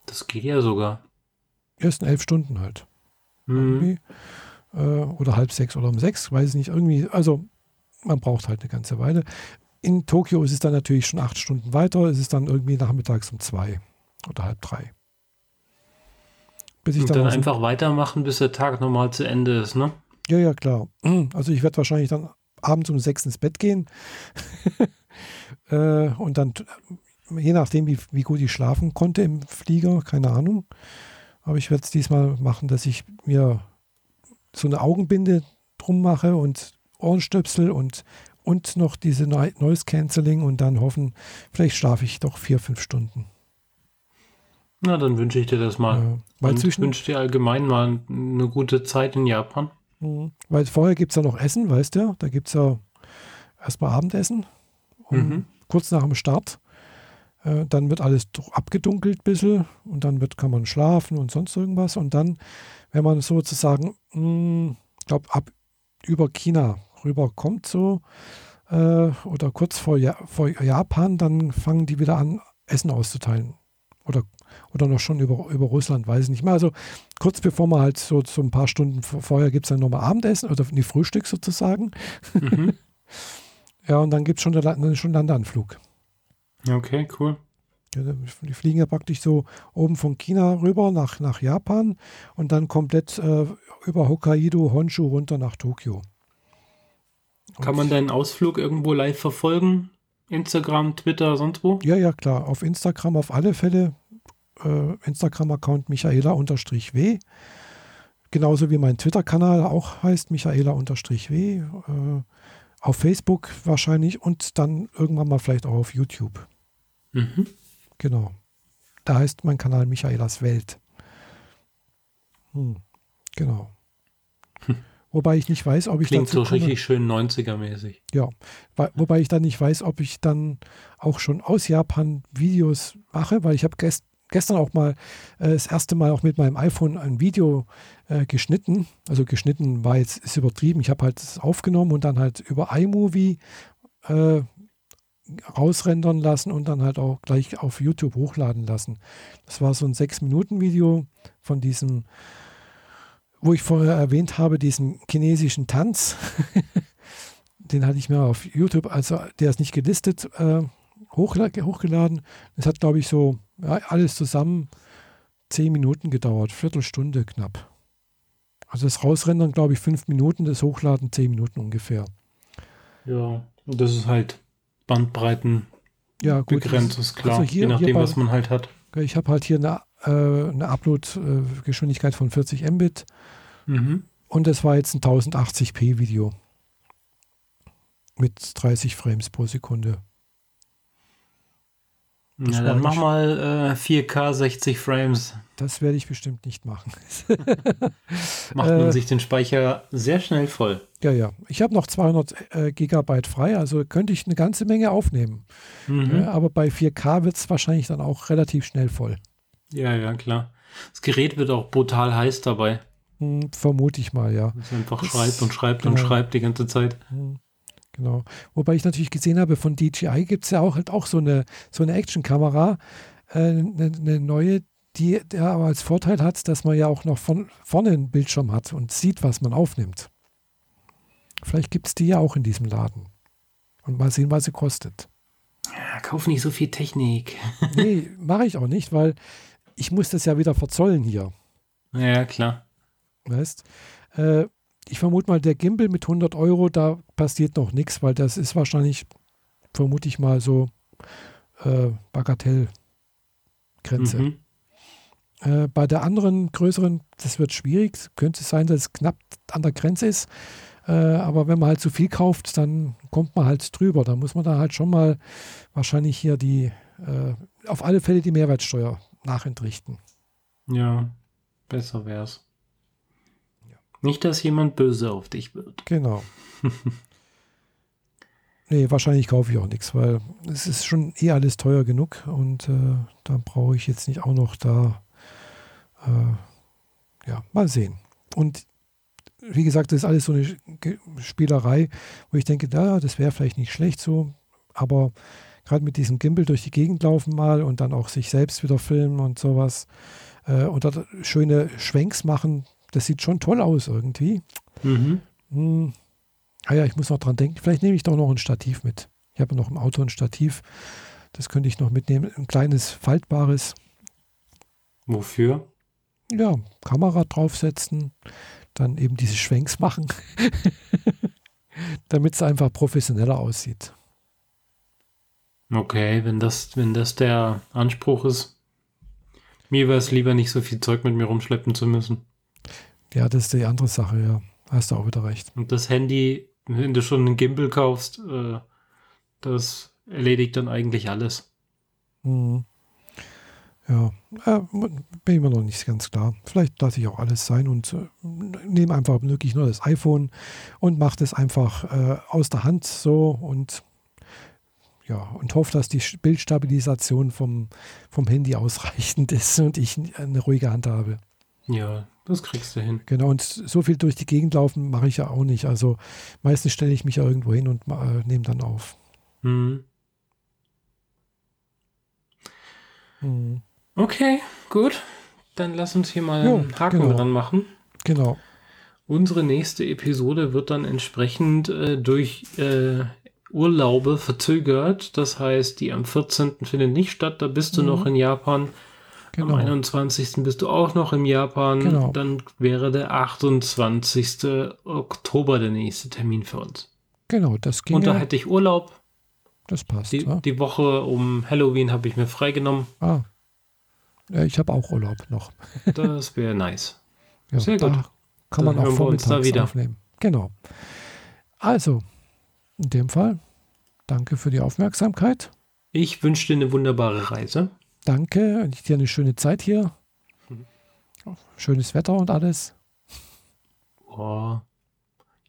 Das geht ja sogar. Ersten elf Stunden halt. Mhm. Äh, oder halb sechs oder um sechs, weiß ich nicht. Irgendwie, also man braucht halt eine ganze Weile. In Tokio ist es dann natürlich schon acht Stunden weiter. Es ist dann irgendwie nachmittags um zwei oder halb drei. Bis ich Und dann, dann einfach weitermachen, bis der Tag normal zu Ende ist, ne? Ja, ja, klar. Also ich werde wahrscheinlich dann abends um sechs ins Bett gehen. äh, und dann, je nachdem, wie, wie gut ich schlafen konnte im Flieger, keine Ahnung. Aber ich werde es diesmal machen, dass ich mir so eine Augenbinde drum mache und Ohrenstöpsel und, und noch diese Noise Cancelling und dann hoffen, vielleicht schlafe ich doch vier, fünf Stunden. Na, dann wünsche ich dir das mal. Ja, weil und wünsche dir allgemein mal eine gute Zeit in Japan. Mhm. Weil vorher gibt es ja noch Essen, weißt du? Da gibt es ja erstmal Abendessen. Mhm. Kurz nach dem Start. Äh, dann wird alles abgedunkelt ein bisschen und dann wird, kann man schlafen und sonst irgendwas. Und dann, wenn man sozusagen, ich hm, glaube, ab über China rüberkommt so äh, oder kurz vor, ja vor Japan, dann fangen die wieder an, Essen auszuteilen. Oder, oder noch schon über, über Russland, weiß ich nicht mehr. Also kurz bevor man halt so, so ein paar Stunden vorher gibt es dann nochmal Abendessen oder die Frühstück sozusagen. Mhm. ja, und dann gibt es schon, der, schon Landeanflug. Okay, cool. Die fliegen ja praktisch so oben von China rüber nach, nach Japan und dann komplett äh, über Hokkaido, Honshu runter nach Tokio. Kann man deinen Ausflug irgendwo live verfolgen? Instagram, Twitter, sonst wo? Ja, ja, klar. Auf Instagram auf alle Fälle. Äh, Instagram-Account Michaela-W. Genauso wie mein Twitter-Kanal auch heißt Michaela-W. Äh, auf Facebook wahrscheinlich und dann irgendwann mal vielleicht auch auf YouTube. Mhm. Genau. Da heißt mein Kanal Michaelas Welt. Hm. Genau. Wobei ich nicht weiß, ob ich Klingt so richtig schön 90er-mäßig. Ja, wobei ich dann nicht weiß, ob ich dann auch schon aus Japan Videos mache, weil ich habe gest gestern auch mal äh, das erste Mal auch mit meinem iPhone ein Video äh, geschnitten. Also geschnitten war jetzt ist übertrieben. Ich habe halt das aufgenommen und dann halt über iMovie äh, rausrendern lassen und dann halt auch gleich auf YouTube hochladen lassen. Das war so ein 6-Minuten-Video von diesem wo ich vorher erwähnt habe, diesen chinesischen Tanz, den hatte ich mir auf YouTube, also der ist nicht gelistet, äh, hochgeladen. Das hat, glaube ich, so ja, alles zusammen zehn Minuten gedauert, Viertelstunde knapp. Also das Rausrendern, glaube ich, fünf Minuten, das Hochladen zehn Minuten ungefähr. Ja, und das ist halt Bandbreiten ja, gut, begrenzt, ist klar, also hier, je nachdem, bei, was man halt hat. Ich habe halt hier eine äh, eine Upload-Geschwindigkeit von 40 Mbit. Mhm. Und es war jetzt ein 1080p Video mit 30 Frames pro Sekunde. Das Na, dann mach mal äh, 4K 60 Frames. Das werde ich bestimmt nicht machen. Macht man äh, sich den Speicher sehr schnell voll. Ja, ja. Ich habe noch 200 äh, Gigabyte frei, also könnte ich eine ganze Menge aufnehmen. Mhm. aber bei 4K wird es wahrscheinlich dann auch relativ schnell voll. Ja, ja, klar. Das Gerät wird auch brutal heiß dabei. Hm, vermute ich mal, ja. Es einfach das, schreibt und schreibt genau. und schreibt die ganze Zeit. Hm, genau. Wobei ich natürlich gesehen habe, von DJI gibt es ja auch halt auch so eine, so eine Action-Kamera, äh, eine, eine, neue, die der aber als Vorteil hat, dass man ja auch noch von vorne einen Bildschirm hat und sieht, was man aufnimmt. Vielleicht gibt es die ja auch in diesem Laden. Und mal sehen, was sie kostet. Ja, kauf nicht so viel Technik. nee, mache ich auch nicht, weil ich muss das ja wieder verzollen hier. Ja, klar. Weißt, äh, ich vermute mal, der Gimbal mit 100 Euro, da passiert noch nichts, weil das ist wahrscheinlich, vermute ich mal, so äh, Bagatellgrenze. Mhm. Äh, bei der anderen größeren, das wird schwierig. Könnte es sein, dass es knapp an der Grenze ist. Äh, aber wenn man halt zu viel kauft, dann kommt man halt drüber. Da muss man da halt schon mal wahrscheinlich hier die, äh, auf alle Fälle die Mehrwertsteuer nachentrichten. Ja, besser wär's. Ja. Nicht, dass jemand böse auf dich wird. Genau. nee, wahrscheinlich kaufe ich auch nichts, weil es ist schon eh alles teuer genug und äh, da brauche ich jetzt nicht auch noch da. Äh, ja, mal sehen. Und wie gesagt, das ist alles so eine Spielerei, wo ich denke, da, das wäre vielleicht nicht schlecht so, aber gerade mit diesem Gimbal durch die Gegend laufen mal und dann auch sich selbst wieder filmen und sowas äh, und dort schöne Schwenks machen, das sieht schon toll aus irgendwie. Mhm. Hm. Ah ja, ich muss noch dran denken, vielleicht nehme ich doch noch ein Stativ mit. Ich habe noch im Auto ein Stativ, das könnte ich noch mitnehmen, ein kleines faltbares. Wofür? Ja, Kamera draufsetzen, dann eben diese Schwenks machen, damit es einfach professioneller aussieht. Okay, wenn das, wenn das der Anspruch ist, mir wäre es lieber nicht so viel Zeug mit mir rumschleppen zu müssen. Ja, das ist die andere Sache, ja. Hast du auch wieder recht. Und das Handy, wenn du schon einen Gimbal kaufst, äh, das erledigt dann eigentlich alles. Mhm. Ja, äh, bin ich mir noch nicht ganz klar. Vielleicht lasse ich auch alles sein und äh, nehme einfach wirklich nur das iPhone und mache das einfach äh, aus der Hand so und ja, und hoffe, dass die Bildstabilisation vom, vom Handy ausreichend ist und ich eine ruhige Hand habe. Ja, das kriegst du hin. Genau, und so viel durch die Gegend laufen mache ich ja auch nicht. Also meistens stelle ich mich ja irgendwo hin und äh, nehme dann auf. Hm. Hm. Okay, gut. Dann lass uns hier mal jo, einen Haken genau. dran machen. Genau. Unsere nächste Episode wird dann entsprechend äh, durch äh, Urlaube verzögert. Das heißt, die am 14. findet nicht statt. Da bist du mhm. noch in Japan. Genau. Am 21. bist du auch noch in Japan. Genau. Dann wäre der 28. Oktober der nächste Termin für uns. Genau, das ging. Und da hätte ich Urlaub. Das passt. Die, ja. die Woche um Halloween habe ich mir freigenommen. Ah. Ich habe auch Urlaub noch. das wäre nice. Ja, Sehr gut. Kann man Dann auch vormittags wieder. aufnehmen. Genau. Also, in dem Fall, danke für die Aufmerksamkeit. Ich wünsche dir eine wunderbare Reise. Danke, ich dir eine schöne Zeit hier. Mhm. Schönes Wetter und alles. Oh.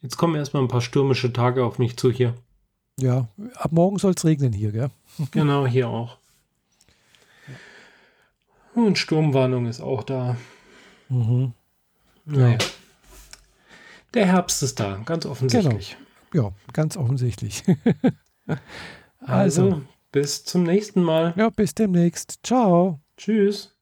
Jetzt kommen erstmal ein paar stürmische Tage auf mich zu hier. Ja, ab morgen soll es regnen hier, gell? Genau, hier auch. Und Sturmwarnung ist auch da. Mhm. Naja. Der Herbst ist da, ganz offensichtlich. Genau. Ja, ganz offensichtlich. also, also, bis zum nächsten Mal. Ja, bis demnächst. Ciao. Tschüss.